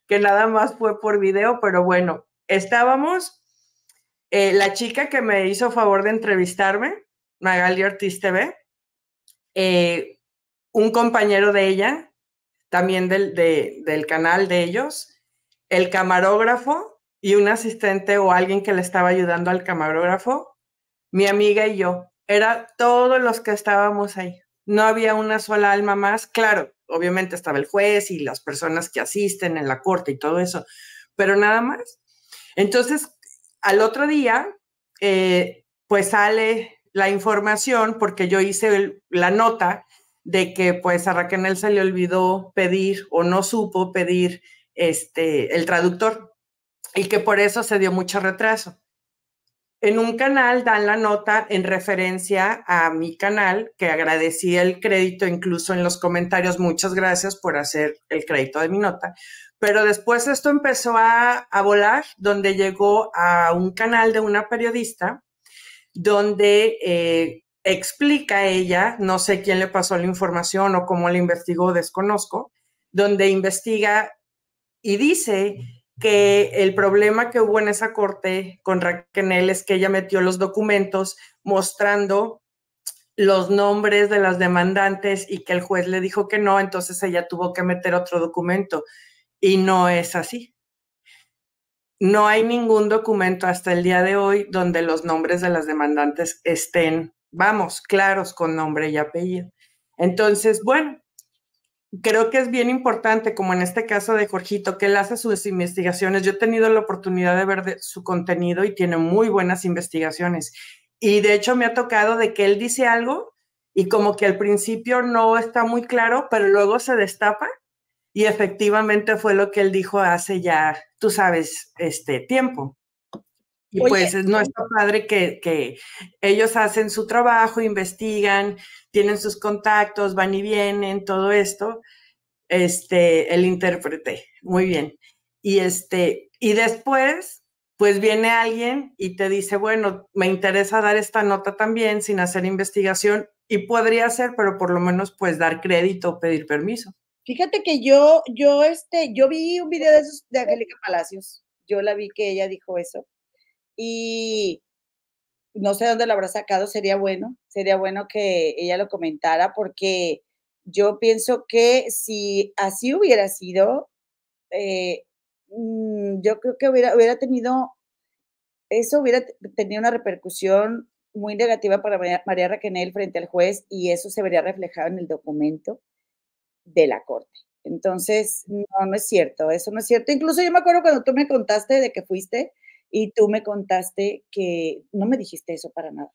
Speaker 2: que nada más fue por video, pero bueno, estábamos eh, la chica que me hizo favor de entrevistarme, Magali Ortiz TV, eh, un compañero de ella, también del, del canal de ellos, el camarógrafo y un asistente o alguien que le estaba ayudando al camarógrafo, mi amiga y yo. Era todos los que estábamos ahí. No había una sola alma más. Claro, obviamente estaba el juez y las personas que asisten en la corte y todo eso, pero nada más. Entonces, al otro día, eh, pues sale la información, porque yo hice la nota de que pues a Raquel se le olvidó pedir o no supo pedir este, el traductor y que por eso se dio mucho retraso. En un canal dan la nota en referencia a mi canal, que agradecí el crédito incluso en los comentarios. Muchas gracias por hacer el crédito de mi nota. Pero después esto empezó a, volar, donde llegó a un canal de una periodista, donde eh, explica ella, no sé quién le pasó la información o cómo la investigó, desconozco, donde investiga y dice que el problema que hubo en esa corte con Raquel es que ella metió los documentos mostrando los nombres de las demandantes y que el juez le dijo que no, entonces ella tuvo que meter otro documento. Y no es así. No hay ningún documento hasta el día de hoy donde los nombres de las demandantes estén, vamos, claros con nombre y apellido. Entonces, bueno, creo que es bien importante, como en este caso de Jorgito, que él hace sus investigaciones. Yo he tenido la oportunidad de ver su contenido y tiene muy buenas investigaciones. Y de hecho me ha tocado de que él dice algo y como que al principio no está muy claro, pero luego se destapa y efectivamente fue lo que él dijo hace ya, tú sabes, este tiempo. Y pues no está padre que, que, ellos hacen su trabajo, investigan, tienen sus contactos, van y vienen, todo esto. Este, el intérprete, muy bien. Y este, y después, pues viene alguien y te dice, bueno, me interesa dar esta nota también sin hacer investigación y podría ser, pero por lo menos pues dar crédito, pedir permiso.
Speaker 1: Fíjate que yo, yo, este, yo vi un video de esos de Angélica Palacios. Yo la vi que ella dijo eso. Y no sé dónde lo habrá sacado, sería bueno, sería bueno que ella lo comentara porque yo pienso que si así hubiera sido, eh, mm, yo creo que hubiera, hubiera tenido, eso hubiera tenido una repercusión muy negativa para María Raquel frente al juez y eso se vería reflejado en el documento de la corte. Entonces, no, no es cierto, eso no es cierto. Incluso yo me acuerdo cuando tú me contaste de que fuiste y tú me contaste que no me dijiste eso para nada.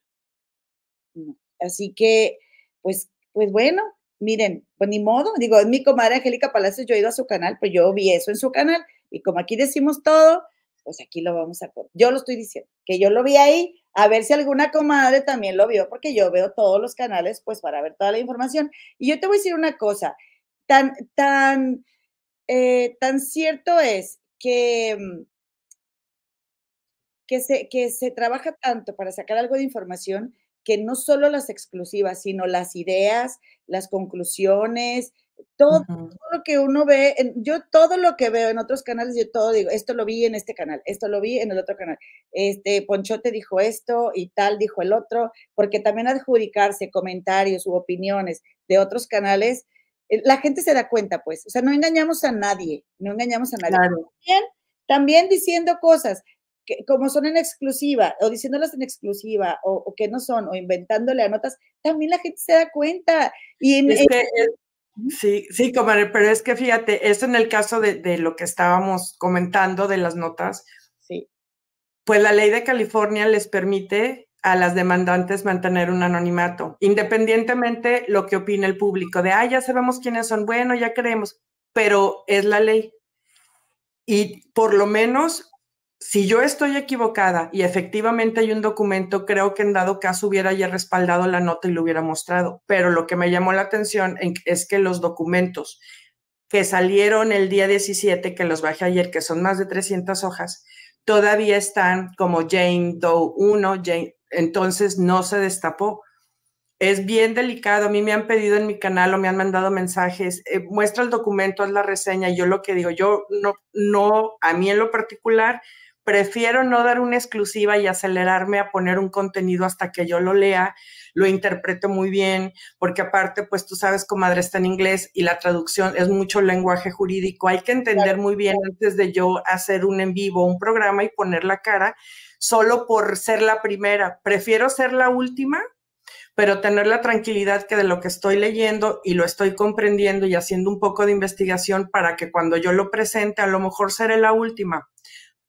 Speaker 1: Así que, pues, pues bueno, miren, pues ni modo, digo, es mi comadre Angélica Palacios, yo he ido a su canal, pues yo vi eso en su canal, y como aquí decimos todo, pues aquí lo vamos a Yo lo estoy diciendo, que yo lo vi ahí, a ver si alguna comadre también lo vio, porque yo veo todos los canales, pues para ver toda la información. Y yo te voy a decir una cosa, tan, tan, eh, tan cierto es que, mm, que, se, que se trabaja tanto para sacar algo de información que no solo las exclusivas, sino las ideas, las conclusiones, todo, lo que uno ve, yo todo lo que veo en otros canales, yo todo digo, esto lo vi en este canal, esto lo vi en el otro canal, este Ponchote dijo esto y tal dijo el otro, porque también adjudicarse comentarios u opiniones de otros canales, eh, la gente se da cuenta, pues, o sea, no engañamos a nadie, no engañamos a nadie. También, también diciendo cosas que, como son en exclusiva, o diciéndolas en exclusiva, o, que no son, o inventándole a notas, también la gente se da cuenta. Y en,
Speaker 2: Sí, sí, comadre, pero es que fíjate, eso en el caso de, lo que estábamos comentando de las notas.
Speaker 1: Sí.
Speaker 2: Pues la ley de California les permite a las demandantes mantener un anonimato, independientemente lo que opine el público, de, ah, ya sabemos quiénes son, bueno, ya creemos, pero es la ley. Y por lo menos si yo estoy equivocada y efectivamente hay un documento, creo que en dado caso hubiera ya respaldado la nota y lo hubiera mostrado. Pero lo que me llamó la atención es que los documentos que salieron el día 17, que los bajé ayer, que son más de 300 hojas, todavía están como Jane Doe 1, Jane, entonces no se destapó. Es bien delicado. A mí me han pedido en mi canal o me han mandado mensajes, eh, muestra el documento, haz la reseña. Yo lo que digo, yo no, no, a mí en lo particular, prefiero no dar una exclusiva y acelerarme a poner un contenido hasta que yo lo lea, lo interpreto muy bien, porque aparte, pues tú sabes, comadre, está en inglés y la traducción es mucho lenguaje jurídico. Hay que entender muy bien antes de yo hacer un en vivo, un programa y poner la cara, solo por ser la primera. Prefiero ser la última pero tener la tranquilidad que de lo que estoy leyendo y lo estoy comprendiendo y haciendo un poco de investigación para que cuando yo lo presente, a lo mejor seré la última,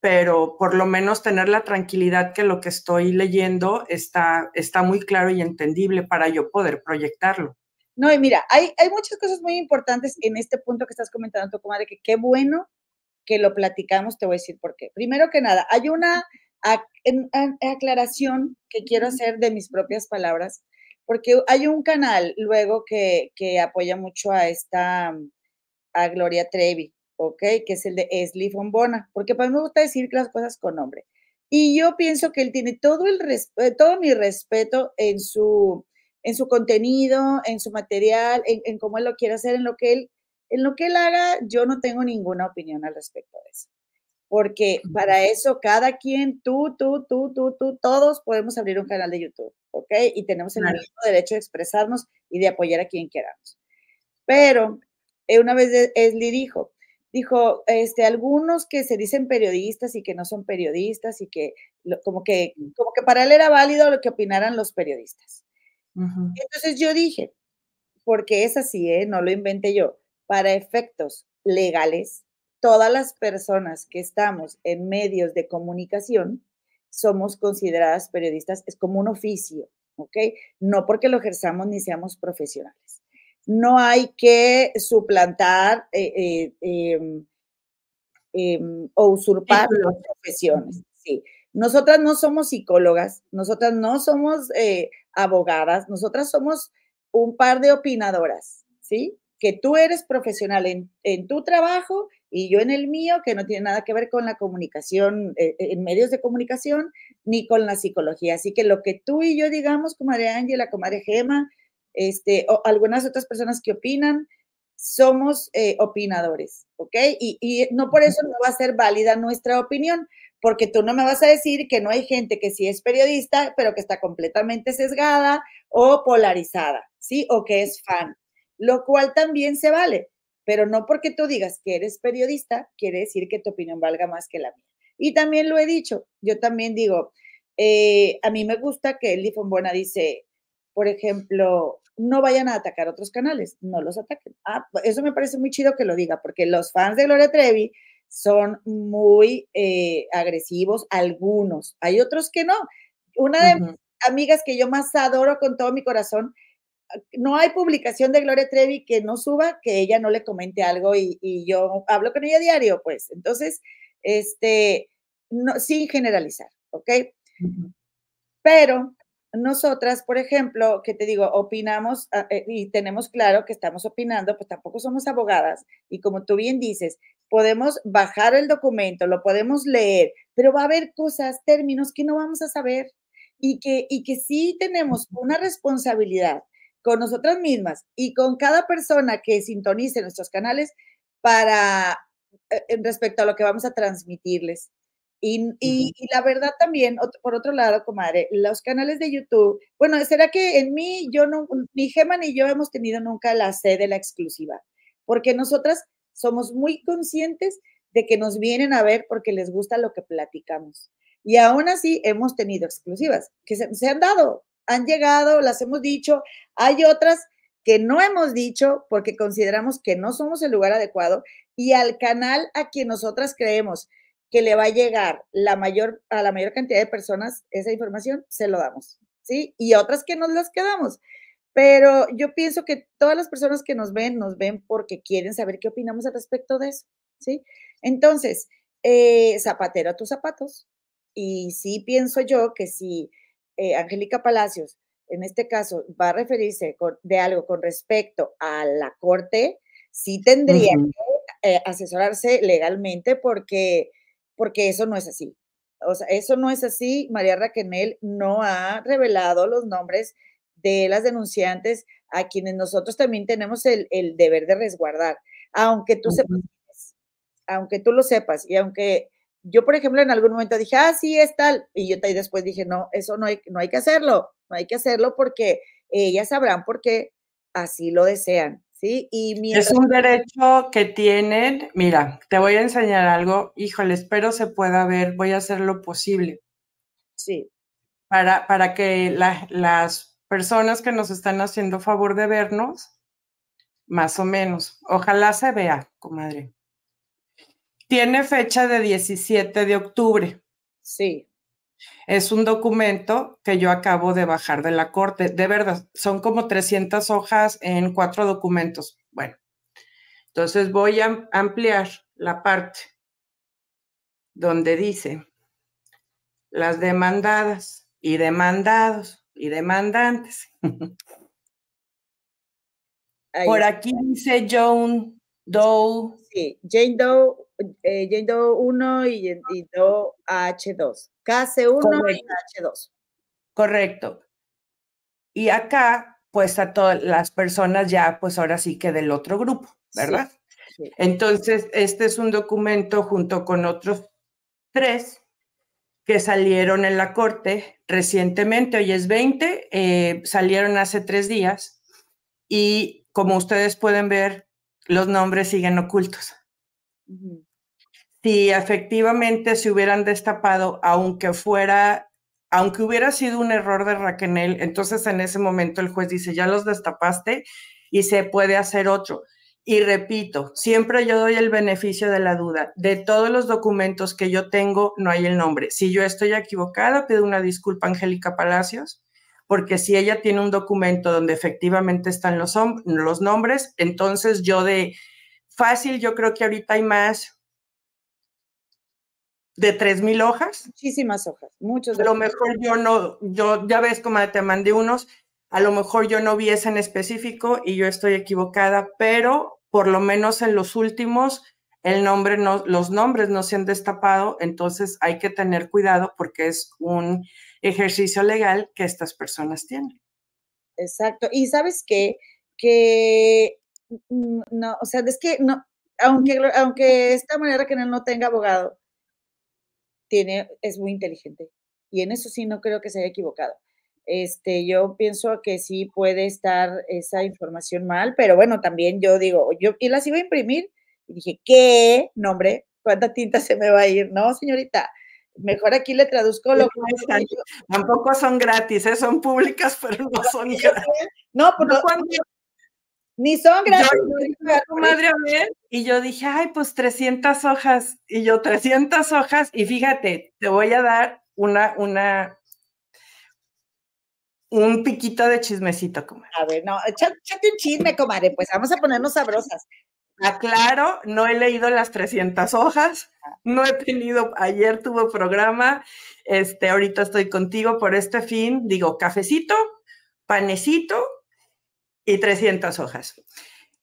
Speaker 2: pero por lo menos tener la tranquilidad que lo que estoy leyendo está, está muy claro y entendible para yo poder proyectarlo.
Speaker 1: No, y mira, hay, hay muchas cosas muy importantes en este punto que estás comentando, tu comadre, que qué bueno que lo platicamos, te voy a decir por qué. Primero que nada, hay una aclaración que quiero hacer de mis propias palabras, porque hay un canal luego que, que apoya mucho a esta, a Gloria Trevi, ¿ok? Que es el de Esli Fombona, porque para mí me gusta decir las cosas con nombre. Y yo pienso que él tiene todo, el eh, todo mi respeto en su, en su contenido, en su material, en, cómo él lo quiere hacer, en lo que él, en lo que él haga, yo no tengo ninguna opinión al respecto de eso. Porque para eso cada quien, tú, tú, tú, tú, tú, todos podemos abrir un canal de YouTube, ¿ok? Y tenemos el mismo derecho de expresarnos y de apoyar a quien queramos. Pero eh, una vez Esli dijo, dijo, este, algunos que se dicen periodistas y que no son periodistas y que como que, como que para él era válido lo que opinaran los periodistas. Entonces yo dije, porque es así, ¿eh? no lo inventé yo, para efectos legales, todas las personas que estamos en medios de comunicación somos consideradas periodistas, es como un oficio, ¿ok? No porque lo ejerzamos ni seamos profesionales no hay que suplantar eh, eh, em, em, o usurpar las profesiones. Sí. Nosotras no somos psicólogas, nosotras no somos eh, abogadas, nosotras somos un par de opinadoras, ¿sí? Que tú eres profesional en, en, tu trabajo y yo en el mío, que no tiene nada que ver con la comunicación, en medios de comunicación, ni con la psicología. Así que lo que tú y yo digamos, comadre Ángela, comadre Gema, este, o algunas otras personas que opinan, somos eh, opinadores, ¿ok? Y, no por eso no va a ser válida nuestra opinión, porque tú no me vas a decir que no hay gente que sí es periodista, pero que está completamente sesgada o polarizada, ¿sí? O que es fan, lo cual también se vale, pero no porque tú digas que eres periodista, quiere decir que tu opinión valga más que la mía. Y también lo he dicho, yo también digo, eh, a mí me gusta que Eli Buena dice, por ejemplo, no vayan a atacar otros canales, no los ataquen. Ah, eso me parece muy chido que lo diga, porque los fans de Gloria Trevi son muy eh, agresivos, algunos, hay otros que no. Una de mis amigas que yo más adoro con todo mi corazón no hay publicación de Gloria Trevi que no suba, que ella no le comente algo y, yo hablo con ella diario, pues. Entonces, este, no, sin generalizar, ¿ok? Pero nosotras, por ejemplo, que te digo, opinamos ah, eh, y tenemos claro que estamos opinando, pues tampoco somos abogadas. Y como tú bien dices, podemos bajar el documento, lo podemos leer, pero va a haber cosas, términos que no vamos a saber y que, y que sí tenemos una responsabilidad con nosotras mismas y con cada persona que sintonice nuestros canales para eh, respecto a lo que vamos a transmitirles. Y, la verdad también, por otro lado, comadre, los canales de YouTube, bueno, ¿será que en mí, yo no, ni Gema ni yo hemos tenido nunca la sede, la exclusiva? Porque nosotras somos muy conscientes de que nos vienen a ver porque les gusta lo que platicamos. Y aún así hemos tenido exclusivas que se, se han dado, han llegado, las hemos dicho. Hay otras que no hemos dicho porque consideramos que no somos el lugar adecuado y al canal a quien nosotras creemos que le va a llegar la mayor, a la mayor cantidad de personas esa información, se lo damos, ¿sí? Y otras que nos las quedamos. Pero yo pienso que todas las personas que nos ven, nos ven porque quieren saber qué opinamos al respecto de eso, ¿sí? Entonces, eh, zapatero a tus zapatos. Y sí pienso yo que si eh, Angélica Palacios, en este caso, va a referirse de algo con respecto a la corte, sí tendría que eh, asesorarse legalmente porque porque eso no es así. O sea, eso no es así. María Raquel no ha revelado los nombres de las denunciantes a quienes nosotros también tenemos el, deber de resguardar, aunque tú sepas, aunque tú lo sepas y aunque yo, por ejemplo, en algún momento dije, ah, sí, es tal, y yo y después dije, no, eso no hay, no hay que hacerlo, no hay que hacerlo porque ellas sabrán por qué así lo desean. Y
Speaker 2: Es un derecho que tienen. Mira, te voy a enseñar algo. Híjole, espero se pueda ver. Voy a hacer lo posible.
Speaker 1: Sí.
Speaker 2: Para, para que las personas que nos están haciendo favor de vernos, más o menos, ojalá se vea, comadre. Tiene fecha de 17 de octubre.
Speaker 1: Sí.
Speaker 2: Es un documento que yo acabo de bajar de la corte. De verdad, son como 300 hojas en cuatro documentos. Bueno, entonces voy a ampliar la parte donde dice las demandadas y demandados y demandantes. Por aquí dice John Doe.
Speaker 1: Sí, Jane Doe, eh, Jane Doe 1 y, y Doe H2. KC1 y H2.
Speaker 2: Correcto. Y acá, pues a todas las personas ya, pues ahora sí que del otro grupo, ¿verdad? Entonces, este es un documento junto con otros tres que salieron en la corte recientemente, hoy es 20, eh, salieron hace tres días y como ustedes pueden ver, los nombres siguen ocultos si efectivamente se hubieran destapado, aunque fuera, aunque hubiera sido un error de Raquel, entonces en ese momento el juez dice, ya los destapaste y se puede hacer otro. Y repito, siempre yo doy el beneficio de la duda. De todos los documentos que yo tengo, no hay el nombre. Si yo estoy equivocada, pido una disculpa a Angélica Palacios, porque si ella tiene un documento donde efectivamente están los, los nombres, entonces yo de fácil, yo creo que ahorita hay más de tres mil hojas.
Speaker 1: Muchísimas hojas, muchos.
Speaker 2: A lo mejor yo no, yo ya ves como te mandé unos, a lo mejor yo no vi ese en específico y yo estoy equivocada, pero por lo menos en los últimos el nombre no, los nombres no se han destapado, entonces hay que tener cuidado porque es un ejercicio legal que estas personas tienen.
Speaker 1: Exacto. Y sabes qué, que no, o sea, es que no, aunque, aunque esta manera que no tenga abogado, tiene, es muy inteligente. Y en eso sí no creo que se haya equivocado. Este, yo pienso que sí puede estar esa información mal, pero bueno, también yo digo, yo y las iba a imprimir y dije, ¿qué nombre? ¿Cuánta tinta se me va a ir? No, señorita, mejor aquí le traduzco lo que
Speaker 2: Tampoco son gratis, ¿eh? son públicas, pero no son gratis.
Speaker 1: No, por lo ni son gratis.
Speaker 2: madre y yo dije, ay, pues 300 hojas. Y yo 300 hojas. Y fíjate, te voy a dar una, una, un piquito de chismecito, comadre.
Speaker 1: A ver, no, échate un chisme, comadre, pues vamos a ponernos sabrosas.
Speaker 2: Aclaro, no he leído las 300 hojas, no he tenido, ayer tuvo programa, este, ahorita estoy contigo por este fin, digo, cafecito, panecito y 300 hojas.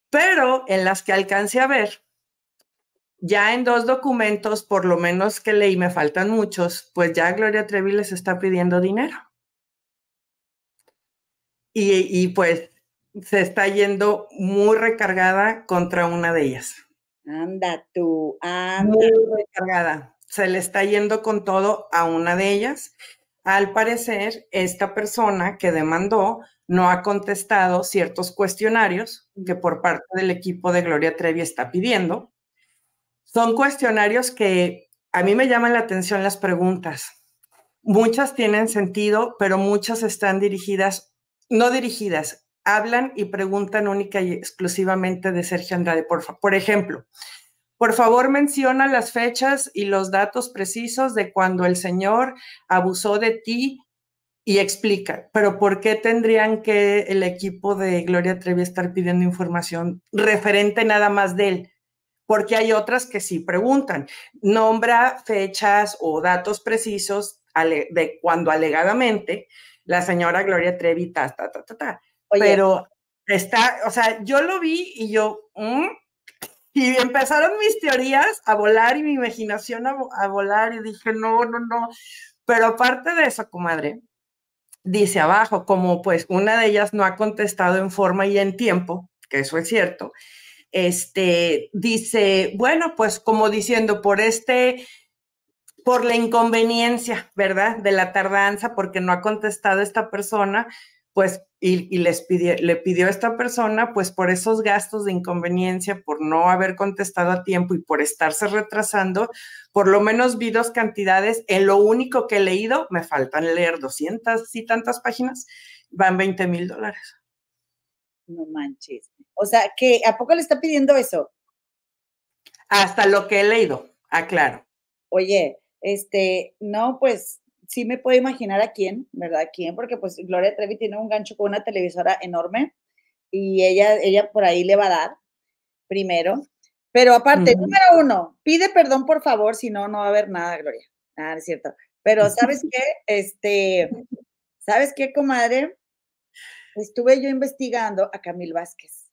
Speaker 2: Pero en las que alcance a ver, ya en dos documentos, por lo menos que leí, me faltan muchos, pues ya Gloria Trevi les está pidiendo dinero. Y, pues se está yendo muy recargada contra una de ellas.
Speaker 1: Anda tú, anda.
Speaker 2: Muy recargada. Se le está yendo con todo a una de ellas. Al parecer, esta persona que demandó no ha contestado ciertos cuestionarios que por parte del equipo de Gloria Trevi está pidiendo. Son cuestionarios que a mí me llaman la atención las preguntas. Muchas tienen sentido, pero muchas están dirigidas no dirigidas, hablan y preguntan única y exclusivamente de Sergio Andrade. Por, por ejemplo, por favor menciona las fechas y los datos precisos de cuando el señor abusó de ti y explica, pero ¿por qué tendrían que el equipo de Gloria Trevi estar pidiendo información referente nada más de él? Porque hay otras que sí preguntan, nombra fechas o datos precisos de cuando alegadamente la señora Gloria Trevi, ta, ta, ta, ta, ta. Pero está, o sea, yo lo vi y yo, mm", y empezaron mis teorías a volar y mi imaginación a, volar y dije, no, no, no. Pero aparte de eso, comadre, dice abajo, como pues una de ellas no ha contestado en forma y en tiempo, que eso es cierto, este, dice, bueno, pues como diciendo, por este por la inconveniencia, ¿verdad? De la tardanza, porque no ha contestado esta persona, pues, y, les pidió, le pidió a esta persona, pues, por esos gastos de inconveniencia, por no haber contestado a tiempo y por estarse retrasando, por lo menos vi dos cantidades. En lo único que he leído, me faltan leer 200 y tantas páginas, van 20 mil dólares.
Speaker 1: No manches. O sea, que ¿a poco le está pidiendo eso?
Speaker 2: Hasta lo que he leído, aclaro.
Speaker 1: Oye, este, no, pues sí me puedo imaginar a quién, ¿verdad? ¿Quién? Porque pues Gloria Trevi tiene un gancho con una televisora enorme y ella, ella por ahí le va a dar primero. Pero aparte, número uno, pide perdón por favor, si no, no va a haber nada, Gloria. Ah, es cierto. Pero ¿sabes qué? Este, ¿sabes qué, comadre? Estuve yo investigando a Camil Vázquez.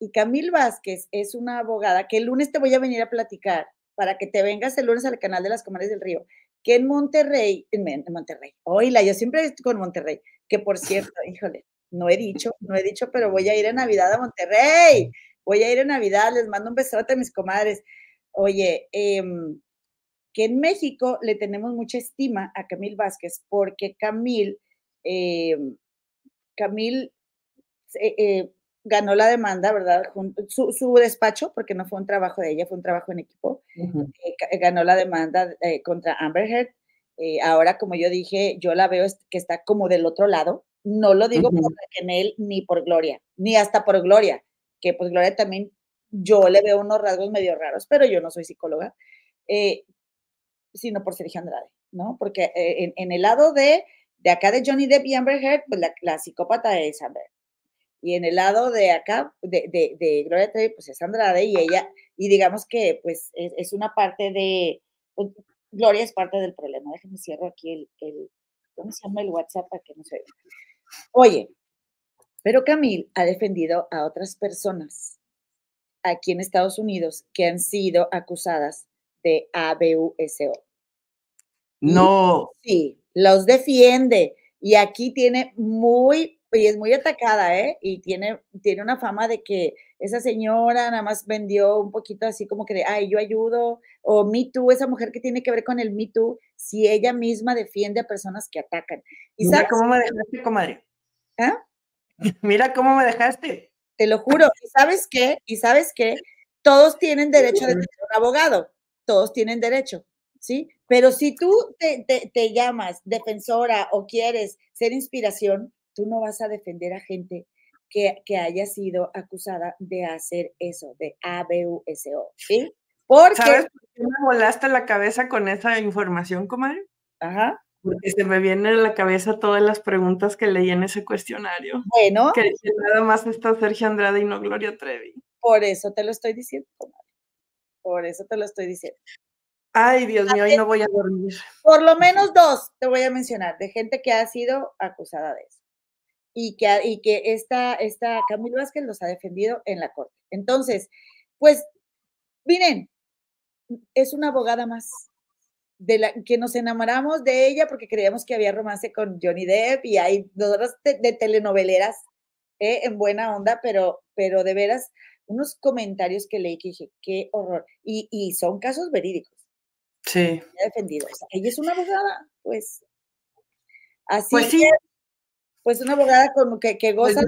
Speaker 1: Y Camil Vázquez es una abogada que el lunes te voy a venir a platicar para que te vengas el lunes al canal de las Comadres del Río, que en Monterrey, en, Monterrey, oíla, yo siempre estoy con Monterrey, que por cierto, híjole, no he dicho, no he dicho, pero voy a ir en Navidad a Monterrey, voy a ir en Navidad, les mando un besote a mis comadres. Oye, em, que en México le tenemos mucha estima a Camil Vázquez, porque Camil, em, Camil eh, eh, ganó la demanda, ¿verdad? Su, despacho, porque no fue un trabajo de ella, fue un trabajo en equipo, eh, ganó la demanda eh, contra Amber Heard. Eh, ahora, como yo dije, yo la veo que está como del otro lado. No lo digo por él ni por Gloria, ni hasta por Gloria, que pues Gloria también, yo le veo unos rasgos medio raros, pero yo no soy psicóloga, sino por Sergio Andrade, ¿no? Porque en, el lado de, de acá de Johnny Depp y Amber Heard, pues la, la psicópata es Amber y en el lado de acá, de, de, Gloria Trevi, pues es Andrade y ella, y digamos que pues es, una parte de, pues, Gloria es parte del problema. Déjenme cierro aquí el, el, ¿cómo se llama el WhatsApp para que no se vea? Oye, pero Camil ha defendido a otras personas aquí en Estados Unidos que han sido acusadas de ABUSO.
Speaker 2: No.
Speaker 1: Sí, los defiende. Y aquí tiene muy y es muy atacada, ¿eh? Y tiene, tiene una fama de que esa señora nada más vendió un poquito así como que de, ay, yo ayudo, o Me Too, esa mujer que tiene que ver con el Me Too, si ella misma defiende a personas que atacan.
Speaker 2: ¿Y Mira cómo me dejaste, comadre. ¿Ah? Mira cómo me dejaste.
Speaker 1: Te lo juro. ¿Y sabes qué? ¿Y sabes qué? Todos tienen derecho de tener un abogado. Todos tienen derecho, ¿sí? Pero si tú te, te llamas defensora o quieres ser inspiración, tú no vas a defender a gente que, haya sido acusada de hacer eso, de ABUSO, ¿sí?
Speaker 2: Porque... ¿Sabes por qué me volaste la cabeza con esa información, comadre?
Speaker 1: Ajá.
Speaker 2: Porque se me vienen a la cabeza todas las preguntas que leí en ese cuestionario.
Speaker 1: Bueno.
Speaker 2: Que, nada más está Sergio Andrade y no Gloria Trevi.
Speaker 1: Por eso te lo estoy diciendo, Por eso te lo estoy diciendo.
Speaker 2: Ay, Dios mío, hoy no voy a dormir.
Speaker 1: Por lo menos dos te voy a mencionar de gente que ha sido acusada de eso. Y que, y que esta, esta Camilo Vázquez los ha defendido en la corte. Entonces, pues, miren, es una abogada más de la que nos enamoramos de ella porque creíamos que había romance con Johnny Depp y hay dos horas de, telenoveleras ¿eh? en buena onda, pero, pero de veras, unos comentarios que leí que dije, qué horror. Y, y son casos verídicos.
Speaker 2: Sí.
Speaker 1: defendido. ella es una abogada, pues. Así
Speaker 2: pues sí.
Speaker 1: Pues una abogada como que, que
Speaker 2: pues
Speaker 1: goza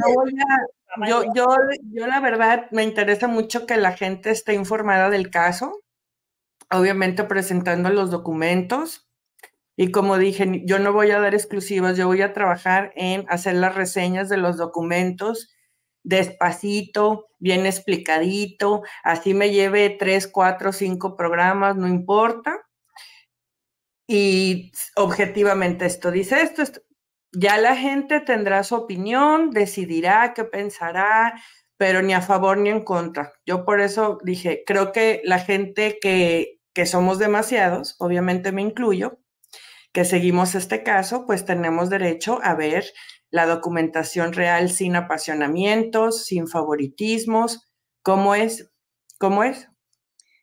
Speaker 2: yo, yo, yo, la verdad, me interesa mucho que la gente esté informada del caso, obviamente presentando los documentos. Y como dije, yo no voy a dar exclusivas, yo voy a trabajar en hacer las reseñas de los documentos despacito, bien explicadito, así me lleve tres, cuatro, cinco programas, no importa. Y objetivamente esto dice esto, ya la gente tendrá su opinión, decidirá qué pensará, pero ni a favor ni en contra. Yo por eso dije, creo que la gente que, que somos demasiados, obviamente me incluyo, que seguimos este caso, pues tenemos derecho a ver la documentación real sin apasionamientos, sin favoritismos. ¿Cómo es? ¿Cómo es?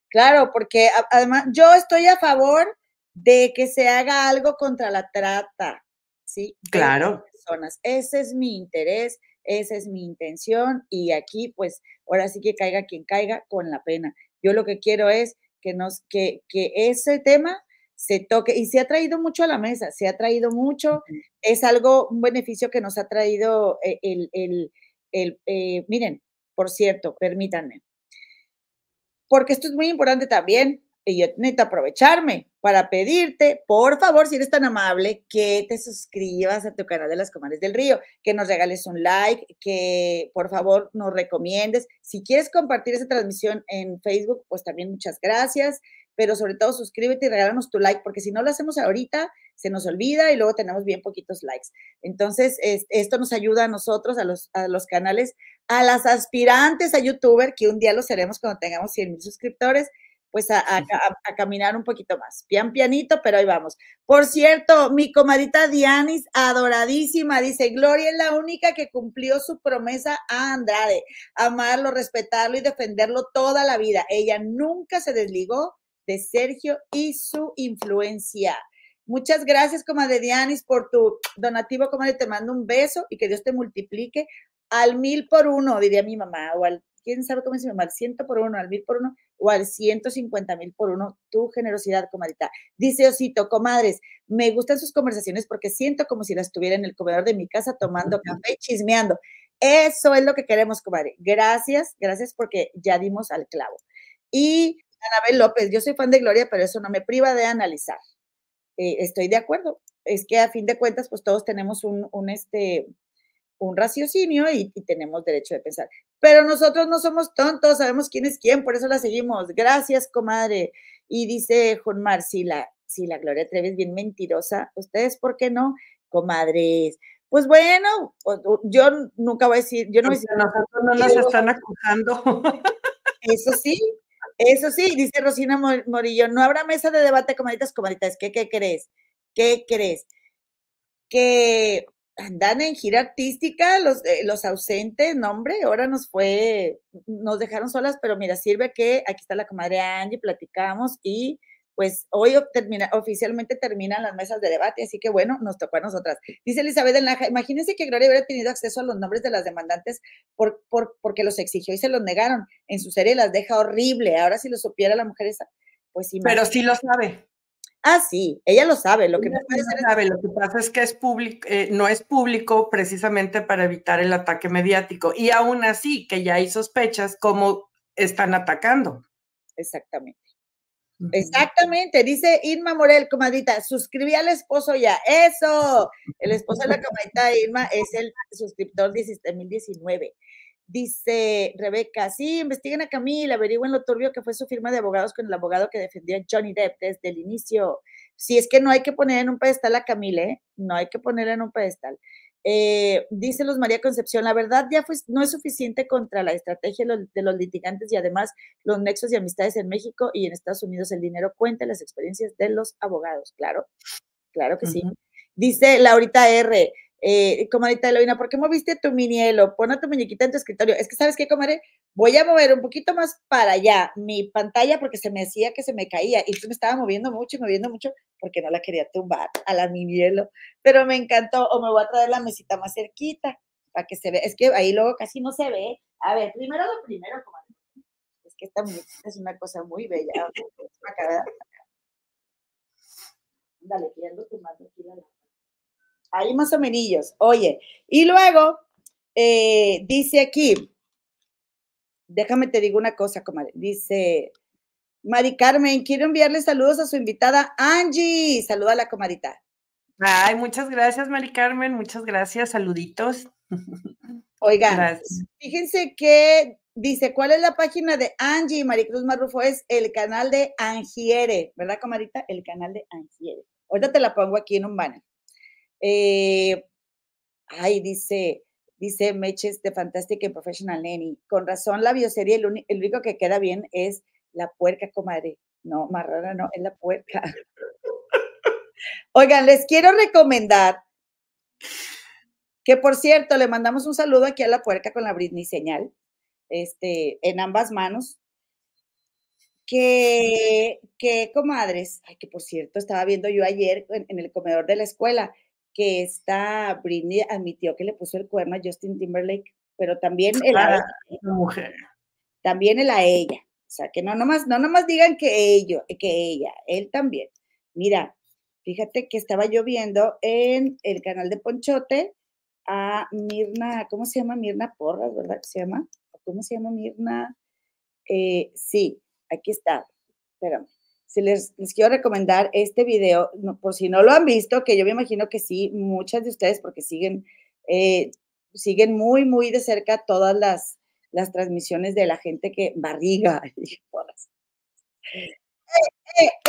Speaker 1: Claro, porque además yo estoy a favor de que se haga algo contra la trata, ¿sí?
Speaker 2: claro.
Speaker 1: Personas. Ese es mi interés, esa es mi intención y aquí pues ahora sí que caiga quien caiga con la pena. Yo lo que quiero es que nos que, que ese tema se toque y se ha traído mucho a la mesa, se ha traído mucho, es algo, un beneficio que nos ha traído eh, el, el, el eh, miren, por cierto, permítanme, porque esto es muy importante también, y yo necesito aprovecharme para pedirte, por favor, si eres tan amable, que te suscribas a tu canal de las Comares del Río, que nos regales un like, que por favor nos recomiendes. Si quieres compartir esa transmisión en Facebook, pues también muchas gracias pero sobre todo suscríbete y regálanos tu like, porque si no lo hacemos ahorita, se nos olvida y luego tenemos bien poquitos likes. Entonces, esto nos ayuda a nosotros, a los, a los canales, a las aspirantes a youtuber, que un día lo seremos cuando tengamos 100 mil suscriptores, pues a, a, caminar un poquito más. Pian pianito, pero ahí vamos. Por cierto, mi comadita Dianis, adoradísima, dice, Gloria es la única que cumplió su promesa a Andrade, amarlo, respetarlo y defenderlo toda la vida. Ella nunca se desligó de Sergio y su influencia. Muchas gracias, comadre Dianis, por tu donativo, comadre. Te mando un beso y que Dios te multiplique al mil por uno, diría mi mamá, o al, quién sabe cómo mamá, al ciento por uno, al mil por uno, o al ciento cincuenta mil por uno, tu generosidad, comadita. Dice Osito, comadres, me gustan sus conversaciones porque siento como si las estuviera en el comedor de mi casa tomando café y chismeando. Eso es lo que queremos, comadre. Gracias, gracias porque ya dimos al clavo. Y Anabel López, yo soy fan de Gloria, pero eso no me priva de analizar. Eh, estoy de acuerdo. Es que a fin de cuentas, pues todos tenemos un, un este, un raciocinio y, tenemos derecho de pensar. Pero nosotros no somos tontos, sabemos quién es quién, por eso la seguimos. Gracias, comadre. Y dice Mar, si la, si la Gloria Trevi es bien mentirosa, ¿ustedes por qué no, comadres? Pues bueno, yo nunca voy a decir, yo no voy a decir.
Speaker 2: Nosotros no nos están acusando.
Speaker 1: Eso sí, eso sí, dice Rosina Morillo, no habrá mesa de debate, comaditas, comaditas. ¿Qué, qué crees? ¿Qué crees? Que andan en gira artística los, eh, los ausentes, no hombre, ahora nos fue, nos dejaron solas, pero mira, sirve que aquí está la comadre Angie, platicamos y pues hoy termina, oficialmente terminan las mesas de debate, así que bueno, nos tocó a nosotras. Dice Elizabeth en Laja, imagínense que Gloria hubiera tenido acceso a los nombres de las demandantes por, por, porque los exigió y se los negaron. En su serie las deja horrible. Ahora si lo supiera la mujer esa, pues sí.
Speaker 2: Pero sí lo sabe.
Speaker 1: Ah, sí, ella lo sabe. Lo que
Speaker 2: no sabe. Lo que pasa es que es público, eh, no es público precisamente para evitar el ataque mediático. Y aún así, que ya hay sospechas cómo están atacando.
Speaker 1: Exactamente. Exactamente, dice Irma Morel, comadita, suscribí al esposo ya. Eso, el esposo de la comadita Irma es el suscriptor 2019. Dice Rebeca, sí, investiguen a Camila, averigüen lo turbio que fue su firma de abogados con el abogado que defendió a Johnny Depp desde el inicio. si es que no hay que poner en un pedestal a Camille, ¿eh? no hay que ponerla en un pedestal. Eh, dice Luz María Concepción, la verdad ya fue, no es suficiente contra la estrategia de los, litigantes y además los nexos y amistades en México y en Estados Unidos. El dinero cuenta las experiencias de los abogados, claro, claro que sí. Dice Laurita R, eh, comadita Eloína, ¿por qué moviste tu minielo? Pon a tu muñequita en tu escritorio. Es que, ¿sabes qué, comadre? Voy a mover un poquito más para allá mi pantalla porque se me decía que se me caía y tú me estaba moviendo mucho y moviendo mucho porque no la quería tumbar a la minielo. Pero me encantó. O me voy a traer la mesita más cerquita para que se vea. Es que ahí luego casi no se ve. A ver, primero lo primero, comadre. Es que esta muñequita es una cosa muy bella. Dale, quiero tu mano aquí la Ahí más o menos. Oye, y luego eh, dice aquí, déjame te digo una cosa, comadre. Dice Mari Carmen, quiero enviarle saludos a su invitada Angie. Saluda a la comadita.
Speaker 2: Ay, muchas gracias, Mari Carmen. Muchas gracias. Saluditos.
Speaker 1: Oigan, fíjense que dice, ¿cuál es la página de Angie? Maricruz Marrufo es el canal de Angiere, ¿verdad, comadita? El canal de Angiere. Ahorita te la pongo aquí en un banner. Eh, ay, dice, dice Meches de Fantastic and Professional Nanny. Con razón, la bioserie, el, único que queda bien es la puerca, comadre. No, marrana no, es la puerca. Oigan, les quiero recomendar que, por cierto, le mandamos un saludo aquí a la puerca con la Britney señal, este, en ambas manos. Que, que comadres, ay, que por cierto, estaba viendo yo ayer en el comedor de la escuela que esta Britney admitió que le puso el cuerno a Justin Timberlake, pero también el a
Speaker 2: ah, mujer.
Speaker 1: También el a ella. O sea, que no nomás, no nomás digan que ellos, que ella, él también. Mira, fíjate que estaba yo viendo en el canal de Ponchote a Mirna, ¿cómo se llama? Mirna Porras, ¿verdad? ¿Se llama? ¿Cómo se llama Mirna? Eh, sí, aquí está. Espérame si les, quiero recomendar este video, por si no lo han visto, que yo me imagino que sí, muchas de ustedes, porque siguen, eh, siguen muy, muy de cerca todas las, las transmisiones de la gente que barriga, eh,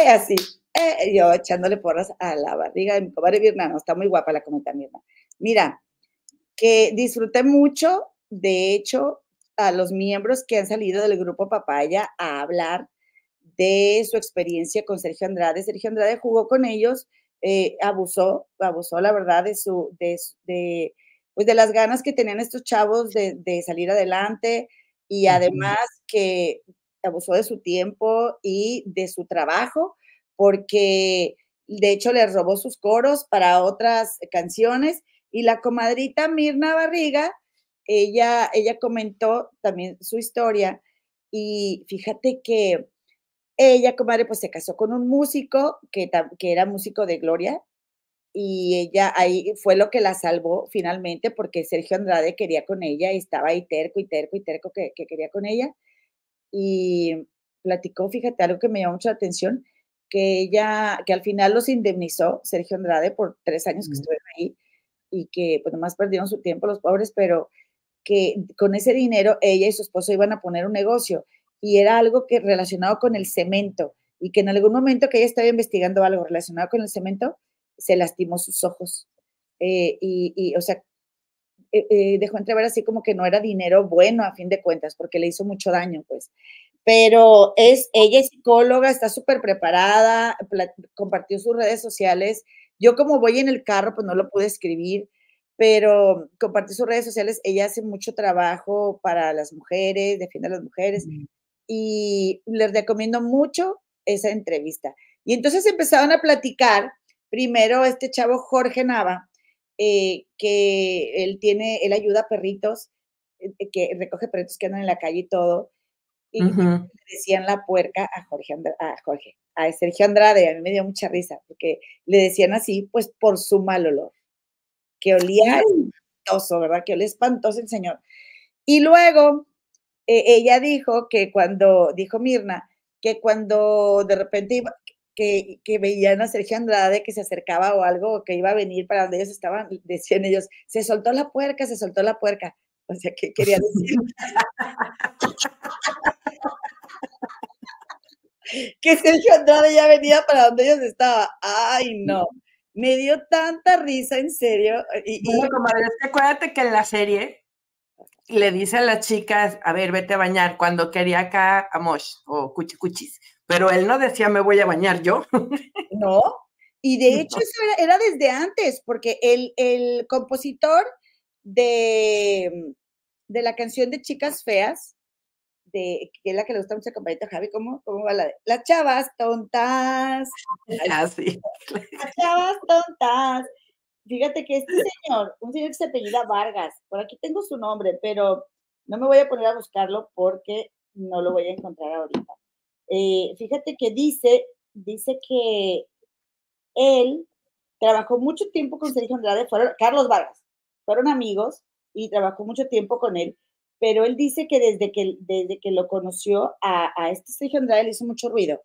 Speaker 1: eh, así, yo echándole porras a la barriga de mi comadre Virna, está muy guapa la comenta Mirna. Mira, que disfruté mucho, de hecho, a los miembros que han salido del grupo Papaya a hablar de su experiencia con Sergio Andrade. Sergio Andrade jugó con ellos, eh, abusó, abusó la verdad de su, de, pues de las ganas que tenían estos chavos de, salir adelante y además que abusó de su tiempo y de su trabajo, porque de hecho le robó sus coros para otras canciones y la comadrita Mirna Barriga, ella, ella comentó también su historia y fíjate que ella, comadre, pues se casó con un músico que, que era músico de Gloria y ella ahí fue lo que la salvó finalmente porque Sergio Andrade quería con ella y estaba ahí terco y terco y terco que, quería con ella. Y platicó, fíjate, algo que me llamó mucho la atención, que ella, que al final los indemnizó Sergio Andrade por tres años que estuvieron ahí y que pues nomás perdieron su tiempo los pobres, pero que con ese dinero ella y su esposo iban a poner un negocio y era algo que relacionado con el cemento y que en algún momento que ella estaba investigando algo relacionado con el cemento, se lastimó sus ojos. Eh, y, o sea, eh, eh, dejó entrever así como que no era dinero bueno a fin de cuentas, porque le hizo mucho daño, pues. Pero es, ella es psicóloga, está súper preparada, compartió sus redes sociales. Yo como voy en el carro, pues no lo pude escribir, pero compartió sus redes sociales. Ella hace mucho trabajo para las mujeres, defiende a las mujeres y les recomiendo mucho esa entrevista. Y entonces empezaron a platicar, primero este chavo Jorge Nava, eh, que él tiene, él ayuda a perritos, eh, que recoge perritos que andan en la calle y todo, y le decían la puerca a Jorge, a Jorge, a Sergio Andrade, a mí me dio mucha risa, porque le decían así, pues por su mal olor, que olía espantoso, ¿verdad? Que olía espantoso el señor. Y luego eh, ella dijo que cuando, dijo Mirna, que cuando de repente iba, que, que, veían a Sergio Andrade que se acercaba o algo, que iba a venir para donde ellos estaban, decían ellos, se soltó la puerca, se soltó la puerca. O sea, ¿qué quería decir? que Sergio Andrade ya venía para donde ellos estaban. Ay, no. Me dio tanta risa, en serio. Y,
Speaker 2: y... acuérdate que en la serie le dice a las chicas, a ver, vete a bañar, cuando quería acá a Mosh o Cuchicuchis. Pero él no decía, me voy a bañar yo.
Speaker 1: No, y de hecho eso era, desde antes, porque el, el compositor de, de, la canción de Chicas Feas, de, que es la que le gusta mucho a compañito Javi, ¿cómo, ¿cómo va la de? Las chavas tontas.
Speaker 2: Ah, sí.
Speaker 1: Las chavas tontas. Fíjate que este señor, un señor que se apellida Vargas, por aquí tengo su nombre, pero no me voy a poner a buscarlo porque no lo voy a encontrar ahorita. Eh, fíjate que dice, dice que él trabajó mucho tiempo con Sergio Andrade, fueron Carlos Vargas, fueron amigos y trabajó mucho tiempo con él, pero él dice que desde que, desde que lo conoció a, a este Sergio Andrade le hizo mucho ruido,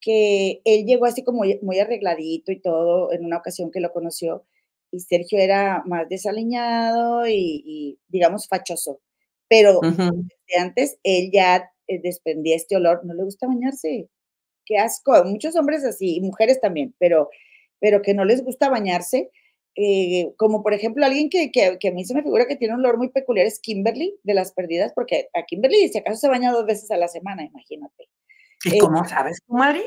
Speaker 1: que él llegó así como muy arregladito y todo en una ocasión que lo conoció y Sergio era más desaliñado y, digamos fachoso, pero antes él ya eh, desprendía este olor, no le gusta bañarse, qué asco, muchos hombres así, y mujeres también, pero, pero que no les gusta bañarse, eh, como por ejemplo alguien que, que, a mí se me figura que tiene un olor muy peculiar es Kimberly de las perdidas, porque a Kimberly si acaso se baña dos veces a la semana, imagínate.
Speaker 2: ¿Y cómo sabes Mari?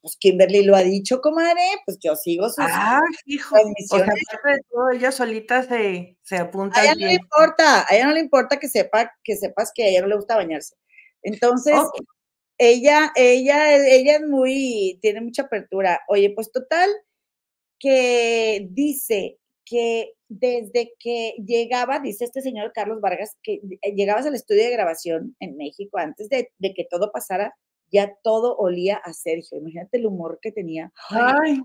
Speaker 1: Pues Kimberly lo ha dicho, comadre, pues yo sigo sus
Speaker 2: Ah, hijo. O sea, aparte de todo, ella solita se, se apunta.
Speaker 1: A ella no le importa, a ella no le importa que sepa, que sepas que a ella no le gusta bañarse. Entonces, ella, ella, ella es muy, tiene mucha apertura. Oye, pues total, que dice que desde que llegaba, dice este señor Carlos Vargas, que llegabas al estudio de grabación en México antes de, que todo pasara, ya todo olía a Sergio. Imagínate el humor que tenía.
Speaker 2: Ay.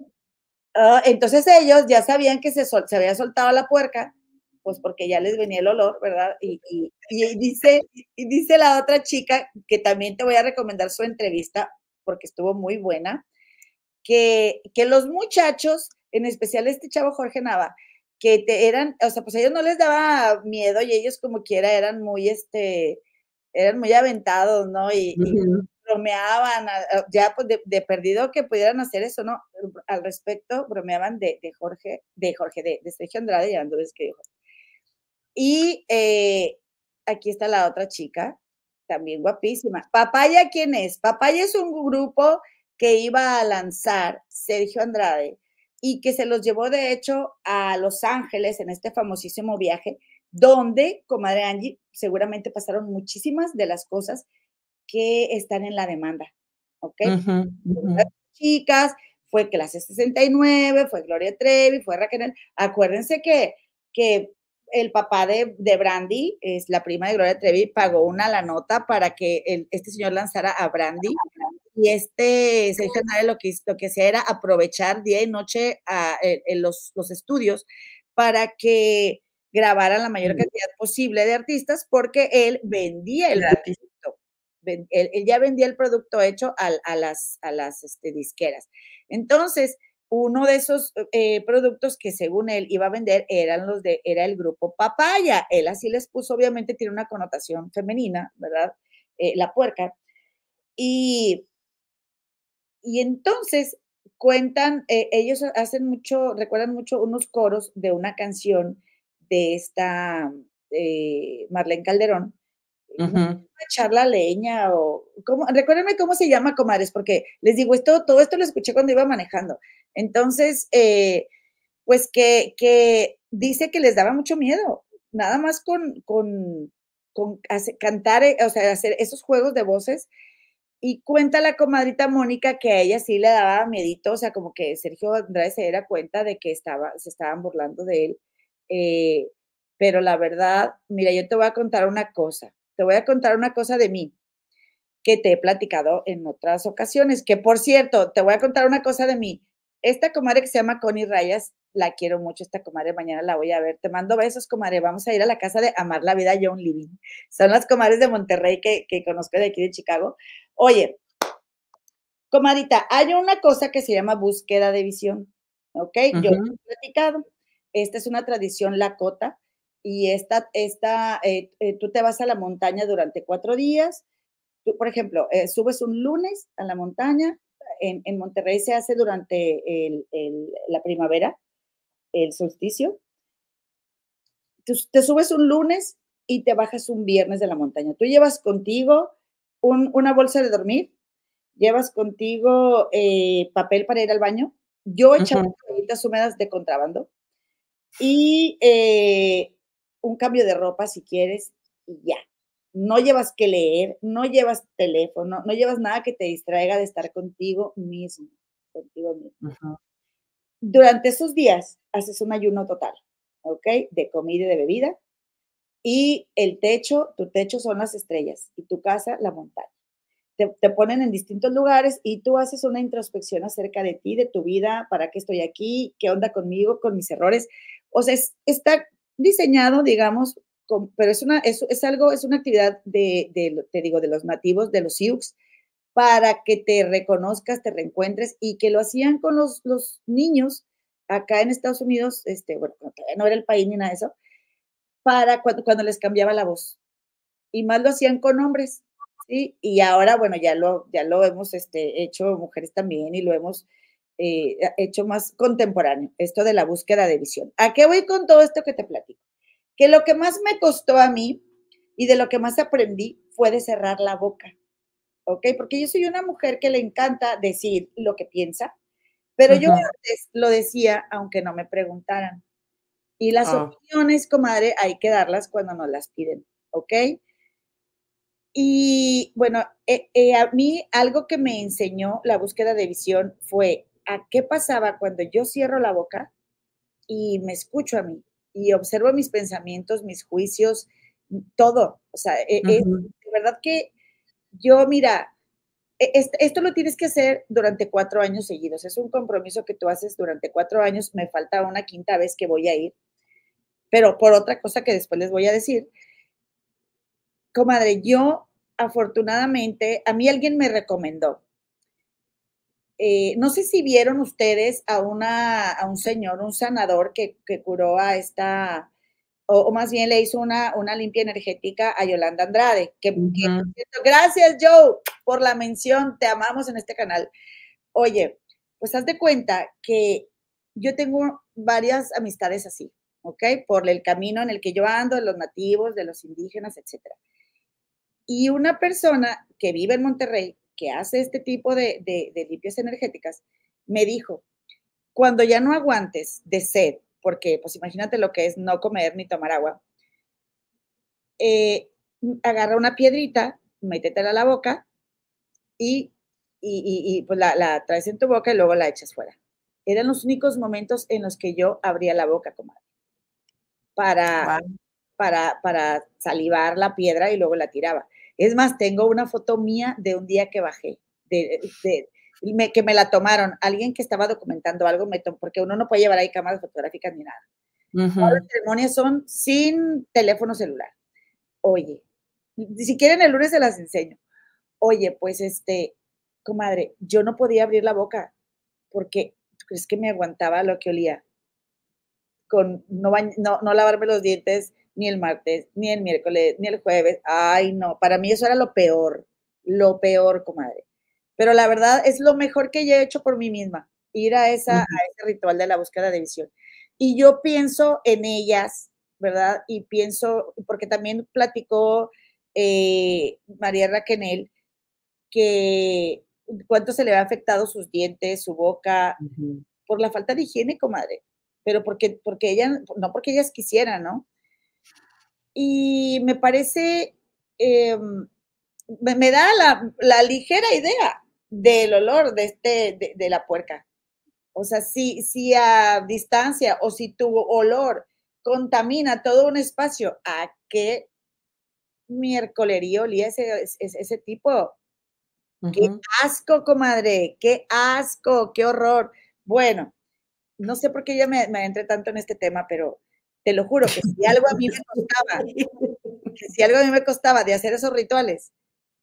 Speaker 1: Ah, entonces ellos ya sabían que se, se había soltado la puerca pues porque ya les venía el olor, ¿verdad? Y, dice, y dice la otra chica, que también te voy a recomendar su entrevista, porque estuvo muy buena, que, que los muchachos, en especial este chavo Jorge Nava, que te eran, o sea, pues a ellos no les daba miedo y ellos como quiera eran muy, este, eran muy aventados, ¿no? Y, bromeaban, ya pues de, perdido que pudieran hacer eso, ¿no? Al respecto, bromeaban de, Jorge, de Jorge, de, de Sergio Andrade, y Andrés que dijo, y eh, aquí está la otra chica, también guapísima. Papaya, ¿quién es? Papaya es un grupo que iba a lanzar Sergio Andrade y que se los llevó de hecho a Los Ángeles en este famosísimo viaje, donde, comadre Angie, seguramente pasaron muchísimas de las cosas que están en la demanda. ¿Ok? Chicas, fue clase 69, fue Gloria Trevi, fue Raquel. Acuérdense que, que el papá de, de, Brandy, es la prima de Gloria Trevi, pagó una la nota para que este señor lanzara a Brandy. Y este Sergio lo que, lo que hacía era aprovechar día y noche a, los, los, estudios para que grabaran la mayor cantidad posible de artistas porque él vendía el producto. Él, ya vendía el producto hecho a, las, este, disqueras. Entonces, uno de esos eh, productos que según él iba a vender eran los de, era el grupo Papaya. Él así les puso, obviamente tiene una connotación femenina, ¿verdad? Eh, la puerca. Y, y entonces cuentan, eh, ellos hacen mucho, recuerdan mucho unos coros de una canción de esta Marlene Calderón, echar la leña o ¿cómo? recuérdenme cómo se llama, comadres, porque les digo, esto, todo esto lo escuché cuando iba manejando. Entonces, eh, pues que, que, dice que les daba mucho miedo, nada más con, con, con cantar, eh, o sea, hacer esos juegos de voces. Y cuenta la comadrita Mónica que a ella sí le daba miedito, o sea, como que Sergio Andrade se diera cuenta de que estaba, se estaban burlando de él. Eh, pero la verdad, mira, yo te voy a contar una cosa te voy a contar una cosa de mí que te he platicado en otras ocasiones, que por cierto, te voy a contar una cosa de mí. Esta comadre que se llama Connie Rayas, la quiero mucho, esta comadre, mañana la voy a ver. Te mando besos, comadre. Vamos a ir a la casa de Amar la Vida John Living. Son las comadres de Monterrey que, que conozco de aquí de Chicago. Oye, comadita, hay una cosa que se llama búsqueda de visión, ¿ok? Yo he platicado. Esta es una tradición lacota y esta, esta eh, eh, tú te vas a la montaña durante cuatro días tú, por ejemplo, eh, subes un lunes a la montaña, en, en Monterrey se hace durante el, el, la primavera, el solsticio. Tú, te subes un lunes y te bajas un viernes de la montaña. Tú llevas contigo un, una bolsa de dormir, llevas contigo eh, papel para ir al baño. Yo he echado toallitas húmedas de contrabando y eh, un cambio de ropa si quieres y ya. No llevas que leer, no llevas teléfono, no llevas nada que te distraiga de estar contigo mismo, contigo mismo. Durante esos días haces un ayuno total, ¿ok? De comida y de bebida. Y el techo, tu techo son las estrellas y tu casa la montaña. Te, te, ponen en distintos lugares y tú haces una introspección acerca de ti, de tu vida, para qué estoy aquí, qué onda conmigo, con mis errores. O sea, es, está diseñado, digamos, con, pero es, una, es, algo, es una actividad de, de, te digo, de los nativos, de los Sioux, para que te reconozcas, te reencuentres y que lo hacían con los, los niños acá en Estados Unidos, este, bueno, no era el país ni nada de eso, para cuando, cuando les cambiaba la voz. Y más lo hacían con hombres, ¿sí? Y ahora, bueno, ya lo, ya lo hemos este, hecho mujeres también y lo hemos eh, hecho más contemporáneo, esto de la búsqueda de visión. ¿A qué voy con todo esto que te platico? Que lo que más me costó a mí y de lo que más aprendí fue de cerrar la boca, ¿ok? Porque yo soy una mujer que le encanta decir lo que piensa, pero uh -huh. yo antes lo decía aunque no me preguntaran. Y las oh. opiniones, comadre, hay que darlas cuando nos las piden, ¿ok? Y bueno, eh, eh, a mí algo que me enseñó la búsqueda de visión fue a qué pasaba cuando yo cierro la boca y me escucho a mí y observo mis pensamientos, mis juicios, todo. O sea, uh -huh. es, de verdad que yo, mira, e, esto lo tienes que hacer durante cuatro años seguidos. Es un compromiso que tú haces durante cuatro años. Me falta una quinta vez que voy a ir, pero por otra cosa que después les voy a decir. Comadre, yo afortunadamente, a mí alguien me recomendó. Eh, no sé si vieron ustedes a, una, a un señor, un sanador que, que curó a esta, o, o, más bien le hizo una, una limpia energética a Yolanda Andrade. Que, uh -huh. que, gracias, Joe, por la mención. Te amamos en este canal. Oye, pues haz de cuenta que yo tengo varias amistades así, ¿ok? Por el camino en el que yo ando, de los nativos, de los indígenas, etcétera. Y una persona que vive en Monterrey, que hace este tipo de, de, de, limpias energéticas, me dijo, cuando ya no aguantes de sed, porque pues imagínate lo que es no comer ni tomar agua, eh, agarra una piedrita, métetela a la boca y, y, y, y pues la, la, traes en tu boca y luego la echas fuera. Eran los únicos momentos en los que yo abría la boca, comadre, para, wow. para, para salivar la piedra y luego la tiraba. Es más, tengo una foto mía de un día que bajé, de, de, me, que me la tomaron. Alguien que estaba documentando algo, me tomó, porque uno no puede llevar ahí cámaras fotográficas ni nada. Uh -huh. Todas las ceremonias son sin teléfono celular. Oye, si quieren el lunes se las enseño. Oye, pues este, comadre, yo no podía abrir la boca porque ¿tú crees que me aguantaba lo que olía? Con no, no, no lavarme los dientes, ni el martes, ni el miércoles, ni el jueves. Ay, no, para mí eso era lo peor, lo peor, comadre. Pero la verdad es lo mejor que yo he hecho por mí misma, ir a, esa, uh -huh. a ese ritual de la búsqueda de visión. Y yo pienso en ellas, ¿verdad? Y pienso, porque también platicó eh, María Raquenel, que cuánto se le ha afectado sus dientes, su boca, uh -huh. por la falta de higiene, comadre. Pero porque, porque ella, no porque ellas quisieran, ¿no? Y me parece, eh, me, me, da la, la, ligera idea del olor de, este, de, de, la puerca. O sea, si, si a distancia o si tu olor contamina todo un espacio, ¿a qué miércolería olía ese, ese, ese tipo? Uh -huh. Qué asco, comadre, qué asco, qué horror. Bueno, no sé por qué yo me, me entré tanto en este tema, pero te lo juro que si algo a mí me costaba, que si algo a mí me costaba de hacer esos rituales,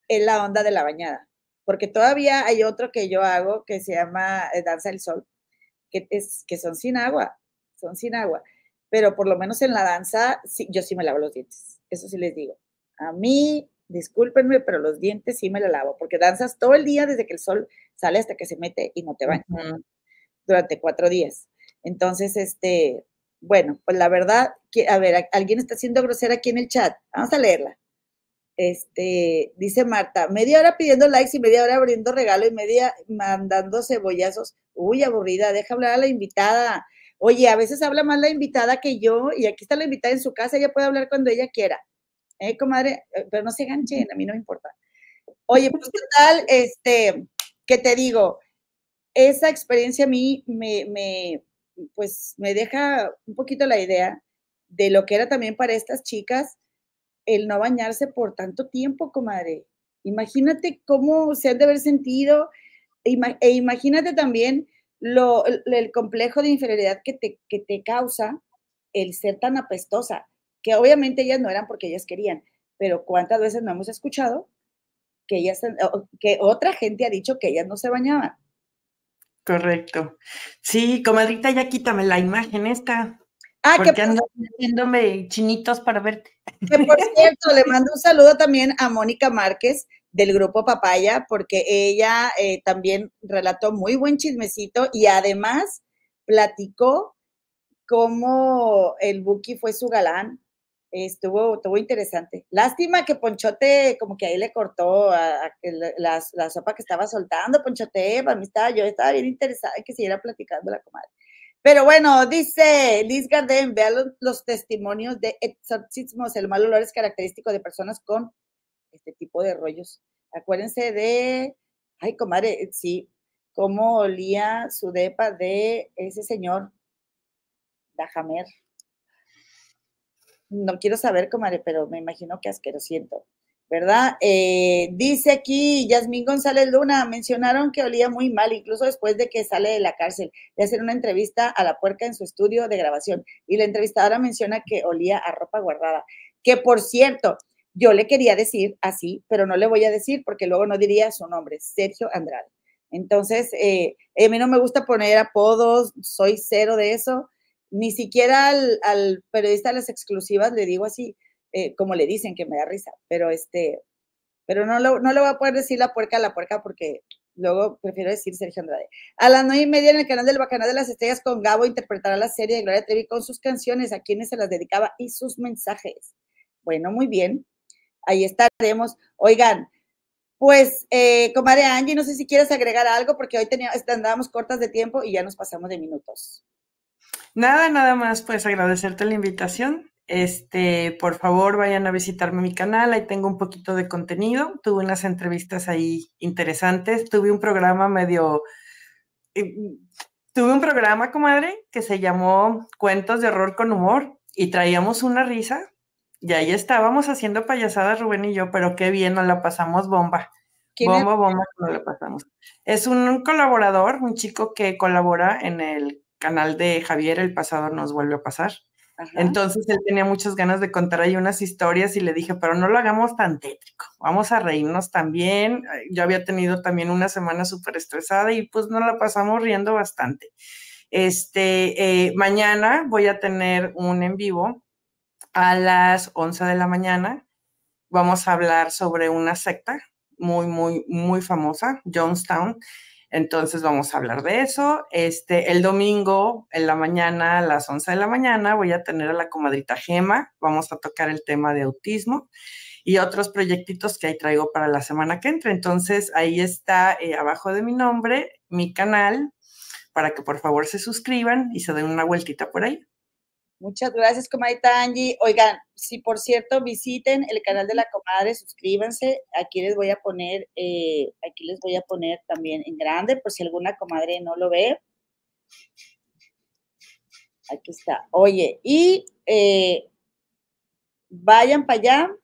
Speaker 1: es la onda de la bañada. Porque todavía hay otro que yo hago que se llama eh, Danza del Sol, que, es, que son sin agua, son sin agua. Pero por lo menos en la danza, sí, yo sí me lavo los dientes, eso sí les digo. A mí discúlpenme, pero los dientes sí me la lavo, porque danzas todo el día desde que el sol sale hasta que se mete y no te bañas durante cuatro días. Entonces, este, bueno, pues la verdad, a ver, alguien está siendo grosera aquí en el chat. Vamos a leerla. Este, dice Marta, media hora pidiendo likes y media hora abriendo regalo y media mandando cebollazos. Uy, aburrida, deja hablar a la invitada. Oye, a veces habla más la invitada que yo y aquí está la invitada en su casa, ella puede hablar cuando ella quiera. ¿Eh, comadre? Eh, pero no se ganchen, a mí no me importa. Oye, pues tal, este, ¿qué te digo? Esa experiencia a mí me, me, pues me deja un poquito la idea de lo que era también para estas chicas el no bañarse por tanto tiempo, comadre. Imagínate cómo se han de haber sentido e imagínate también lo, el complejo de inferioridad que te, que te causa el ser tan apestosa, que obviamente ellas no eran porque ellas querían, pero cuántas veces no hemos escuchado que ellas, que otra gente ha dicho que ellas no se bañaban.
Speaker 2: Correcto. Sí, comadrita, ya quítame la imagen esta. Ah, porque que ando haciéndome chinitos para verte.
Speaker 1: Que por cierto, le mando un saludo también a Mónica Márquez del grupo Papaya, porque ella eh, también relató muy buen chismecito y además platicó cómo el Buki fue su galán. Estuvo, estuvo interesante. Lástima que Ponchote como que ahí le cortó a, la, sopa que estaba soltando. Ponchote, para mí estaba, yo estaba bien interesada en que siguiera platicando la comadre. Pero bueno, dice Liz Garden, vea los, testimonios de exorcismos. El mal olor es característico de personas con este tipo de rollos. Acuérdense de, ay, comadre, sí, cómo olía su depa de ese señor, Dajamer. No quiero saber, comadre, pero me imagino que siento. ¿verdad? Eh, dice aquí Yasmín González Luna, mencionaron que olía muy mal, incluso después de que sale de la cárcel, de hacer una entrevista a la puerca en su estudio de grabación. Y la entrevistadora menciona que olía a ropa guardada. Que por cierto, yo le quería decir así, pero no le voy a decir porque luego no diría su nombre, Sergio Andrade. Entonces, eh, a mí no me gusta poner apodos, soy cero de eso. Ni siquiera al, periodista de las exclusivas le digo así eh, como le dicen, que me da risa, pero este, pero no, lo, no le voy a poder decir la puerca a la puerca porque luego prefiero decir Sergio Andrade. A las nueve y media en el canal del Bacanal de las Estrellas con Gabo interpretará la serie de Gloria Trevi con sus canciones, a quienes se las dedicaba y sus mensajes. Bueno, muy bien. Ahí estaremos. Oigan, pues, eh, comadre Angie, no sé si quieres agregar algo porque hoy teníamos, andábamos cortas de tiempo y ya nos pasamos de minutos.
Speaker 2: Nada, nada más, pues agradecerte la invitación este, por favor, vayan a visitarme mi canal, ahí tengo un poquito de contenido. Tuve unas entrevistas ahí interesantes, tuve un programa medio... Eh, tuve un programa, comadre, que se llamó Cuentos de Horror con Humor y traíamos una risa y ahí estábamos haciendo payasadas Rubén y yo, pero qué bien, nos la pasamos bomba. Bomba, bomba, nos la pasamos. Es un colaborador, un chico que colabora en el canal de Javier, el pasado nos vuelve a pasar. Entonces él tenía muchas ganas de contar ahí unas historias y le dije, pero no lo hagamos tan tétrico, vamos a reírnos también. Yo había tenido también una semana súper estresada y pues nos la pasamos riendo bastante. Este, eh, mañana voy a tener un en vivo a las 11 de la mañana. Vamos a hablar sobre una secta muy, muy, muy famosa, Jonestown. Entonces vamos a hablar de eso. Este, el domingo en la mañana, a las 11 de la mañana, voy a tener a la comadrita Gema. Vamos a tocar el tema de autismo y otros proyectitos que ahí traigo para la semana que entra. Entonces ahí está eh, abajo de mi nombre, mi canal, para que por favor se suscriban y se den una vueltita por ahí.
Speaker 1: Muchas gracias, comadita Angie. Oigan, si por cierto visiten el canal de la comadre, suscríbanse. Aquí les voy a poner, eh, aquí les voy a poner también en grande, por si alguna comadre no lo ve. Aquí está. Oye, y eh, vayan para allá,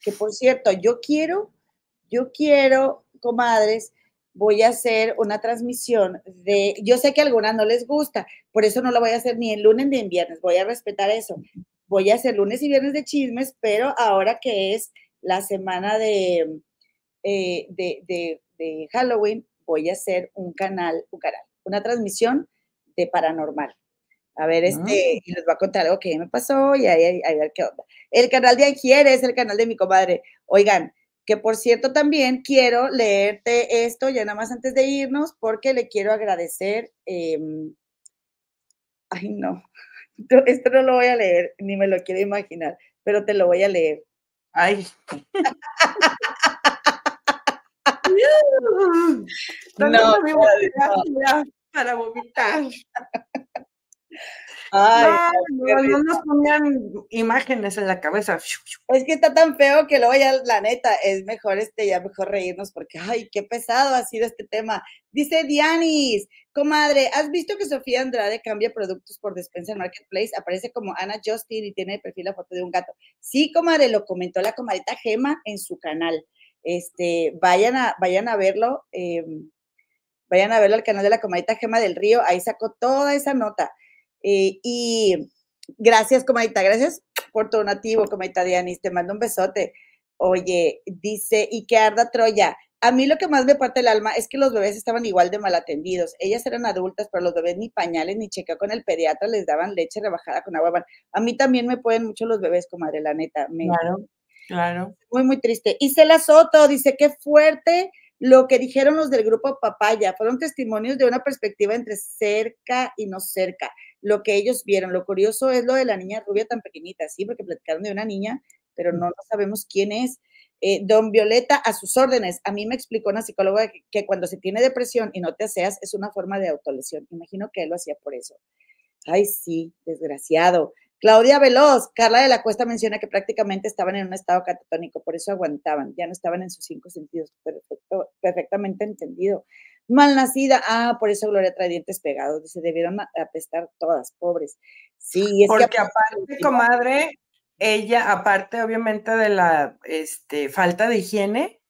Speaker 1: que por cierto, yo quiero, yo quiero, comadres, voy a hacer una transmisión de, yo sé que a algunas no les gusta, por eso no lo voy a hacer ni en lunes ni en viernes, voy a respetar eso. Voy a hacer lunes y viernes de chismes, pero ahora que es la semana de, eh, de, Halloween, voy a hacer un canal, un canal, una transmisión de paranormal. A ver, este, ah. y les voy a contar algo que me pasó y ahí, a ver qué onda. El canal de Angier es el canal de mi comadre. Oigan, que por cierto también quiero leerte esto ya nada más antes de irnos porque le quiero agradecer. Em, ay, no, esto no lo voy a leer, ni me lo quiero imaginar, pero te lo voy a leer.
Speaker 2: Ay. no, no, para vomitar. Ay, no, no, nos ponían imágenes en la cabeza.
Speaker 1: Es que está tan feo que luego ya, la neta, es mejor este, ya mejor reírnos porque, ay, qué pesado ha sido este tema. Dice Dianis, comadre, ¿has visto que Sofía Andrade cambia productos por despensa en Marketplace? Aparece como Ana Justin y tiene de perfil la foto de un gato. Sí, comadre, lo comentó la comadita Gema en su canal. Este, vayan a, vayan a verlo, em, vayan a verlo al canal de la comadita Gema del Río, ahí sacó toda esa nota. Eh, y gracias, comadita, gracias por tu donativo, comadita Dianis, te mando un besote. Oye, dice, y que arda Troya. A mí lo que más me parte el alma es que los bebés estaban igual de mal atendidos. Ellas eran adultas, pero los bebés ni pañales ni chequeo con el pediatra, les daban leche rebajada con agua. A mí también me pueden mucho los bebés, comadre, la neta.
Speaker 2: claro, claro.
Speaker 1: Muy, muy triste. Y Cela Soto dice, qué fuerte lo que dijeron los del grupo Papaya. Fueron testimonios de una perspectiva entre cerca y no cerca lo que ellos vieron. Lo curioso es lo de la niña rubia tan pequeñita, sí, porque platicaron de una niña, pero no, sabemos quién es. Eh, don Violeta, a sus órdenes. A mí me explicó una psicóloga que, cuando se tiene depresión y no te aseas es una forma de autolesión. Imagino que él lo hacía por eso. Ay, sí, desgraciado. Claudia Veloz, Carla de la Cuesta menciona que prácticamente estaban en un estado catatónico, por eso aguantaban, ya no estaban en sus cinco sentidos, perfecto, perfectamente entendido malnacida. Ah, por eso Gloria trae dientes pegados. Se debieron apestar todas, pobres. Sí,
Speaker 2: es Porque aparte, comadre, ella, aparte obviamente de la este, falta de higiene,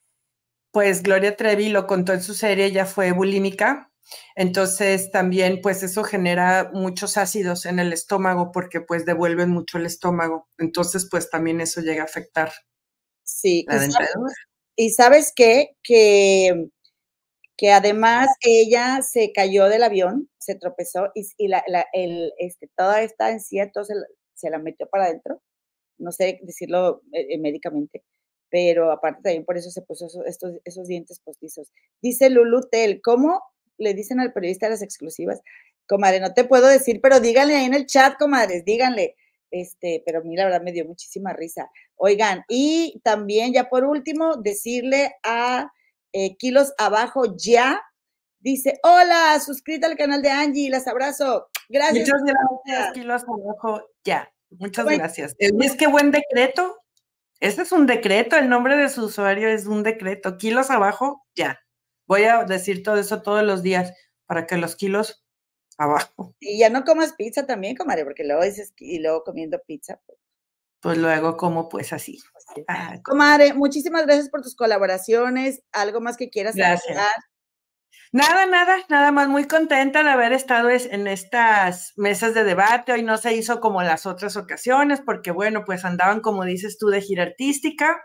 Speaker 2: pues Gloria Trevi lo contó en su serie, ella fue bulímica. Entonces también pues eso genera muchos ácidos en el estómago porque pues devuelven mucho el estómago. Entonces pues también eso llega a afectar.
Speaker 1: Sí. y sabes qué? Que que además ella se cayó del avión, se tropezó y, la, el, este, toda esta encía se la metió para adentro, no sé decirlo eh, eh, médicamente, pero aparte también por eso se puso estos, esos dientes postizos. Dice Lulu Tel, ¿cómo le dicen al periodista las exclusivas? Comadre, no te puedo decir, pero díganle ahí en el chat, comadres, díganle. Este, pero a mí la verdad me dio muchísima risa. Oigan, y también ya por último, decirle a eh, kilos abajo ya. Dice, hola, suscríbete al canal de Angie, las abrazo. Gracias.
Speaker 2: Muchas gracias, kilos abajo ya. Muchas gracias. Es que buen decreto. Este es un decreto, el nombre de su usuario es un decreto. Kilos abajo, ya. Voy a decir todo eso todos los días para que los kilos abajo.
Speaker 1: Y ya no comas pizza también, comadre, porque luego dices, y luego comiendo pizza.
Speaker 2: Pues, pues luego como pues así.
Speaker 1: Ah, comadre, muchísimas gracias por tus colaboraciones. ¿Algo más que quieras
Speaker 2: gracias. Nada, nada, nada más muy contenta de haber estado en estas mesas de debate. Hoy no se hizo como las otras ocasiones porque, bueno, pues andaban, como dices tú, de gira artística,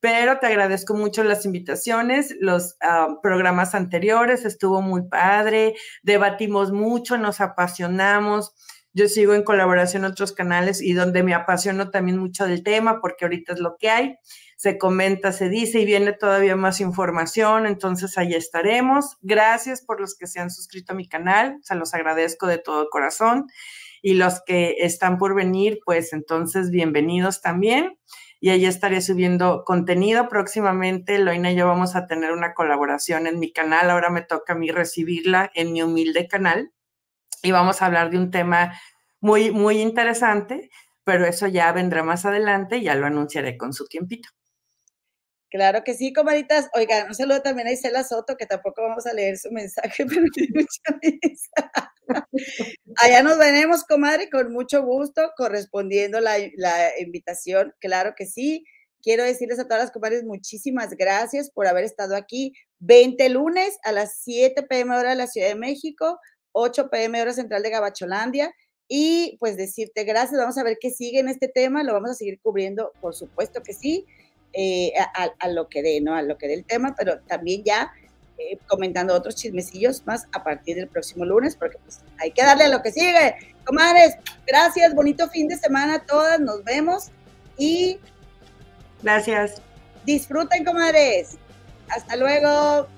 Speaker 2: pero te agradezco mucho las invitaciones, los ah, programas anteriores, estuvo muy padre, debatimos mucho, nos apasionamos yo sigo en colaboración en otros canales y donde me apasiono también mucho del tema, porque ahorita es lo que hay. Se comenta, se dice y viene todavía más información, entonces ahí estaremos. Gracias por los que se han suscrito a mi canal, se los agradezco de todo corazón. Y los que están por venir, pues entonces bienvenidos también. Y ahí estaré subiendo contenido próximamente. Loina y yo vamos a tener una colaboración en mi canal. Ahora me toca a mí recibirla en mi humilde canal y vamos a hablar de un tema muy, muy interesante, pero eso ya vendrá más adelante y ya lo anunciaré con su tiempito.
Speaker 1: Claro que sí, comaditas. Oigan, un saludo también a Isela Soto, que tampoco vamos a leer su mensaje, pero tiene mucha risa. Allá nos veremos, comadre, con mucho gusto, correspondiendo la, la, invitación. Claro que sí. Quiero decirles a todas las comadres muchísimas gracias por haber estado aquí. 20 lunes a las 7 pm hora de la Ciudad de México, 8 pm hora central de Gabacholandia. Y pues decirte gracias, vamos a ver qué sigue en este tema, lo vamos a seguir cubriendo, por supuesto que sí, eh, a, lo que dé, ¿no? A lo que dé el tema, pero también ya eh, comentando otros chismecillos más a partir del próximo lunes, porque pues hay que darle a lo que sigue. Comadres, gracias, bonito fin de semana a todas, nos vemos y...
Speaker 2: Gracias.
Speaker 1: Disfruten, comadres. Hasta luego.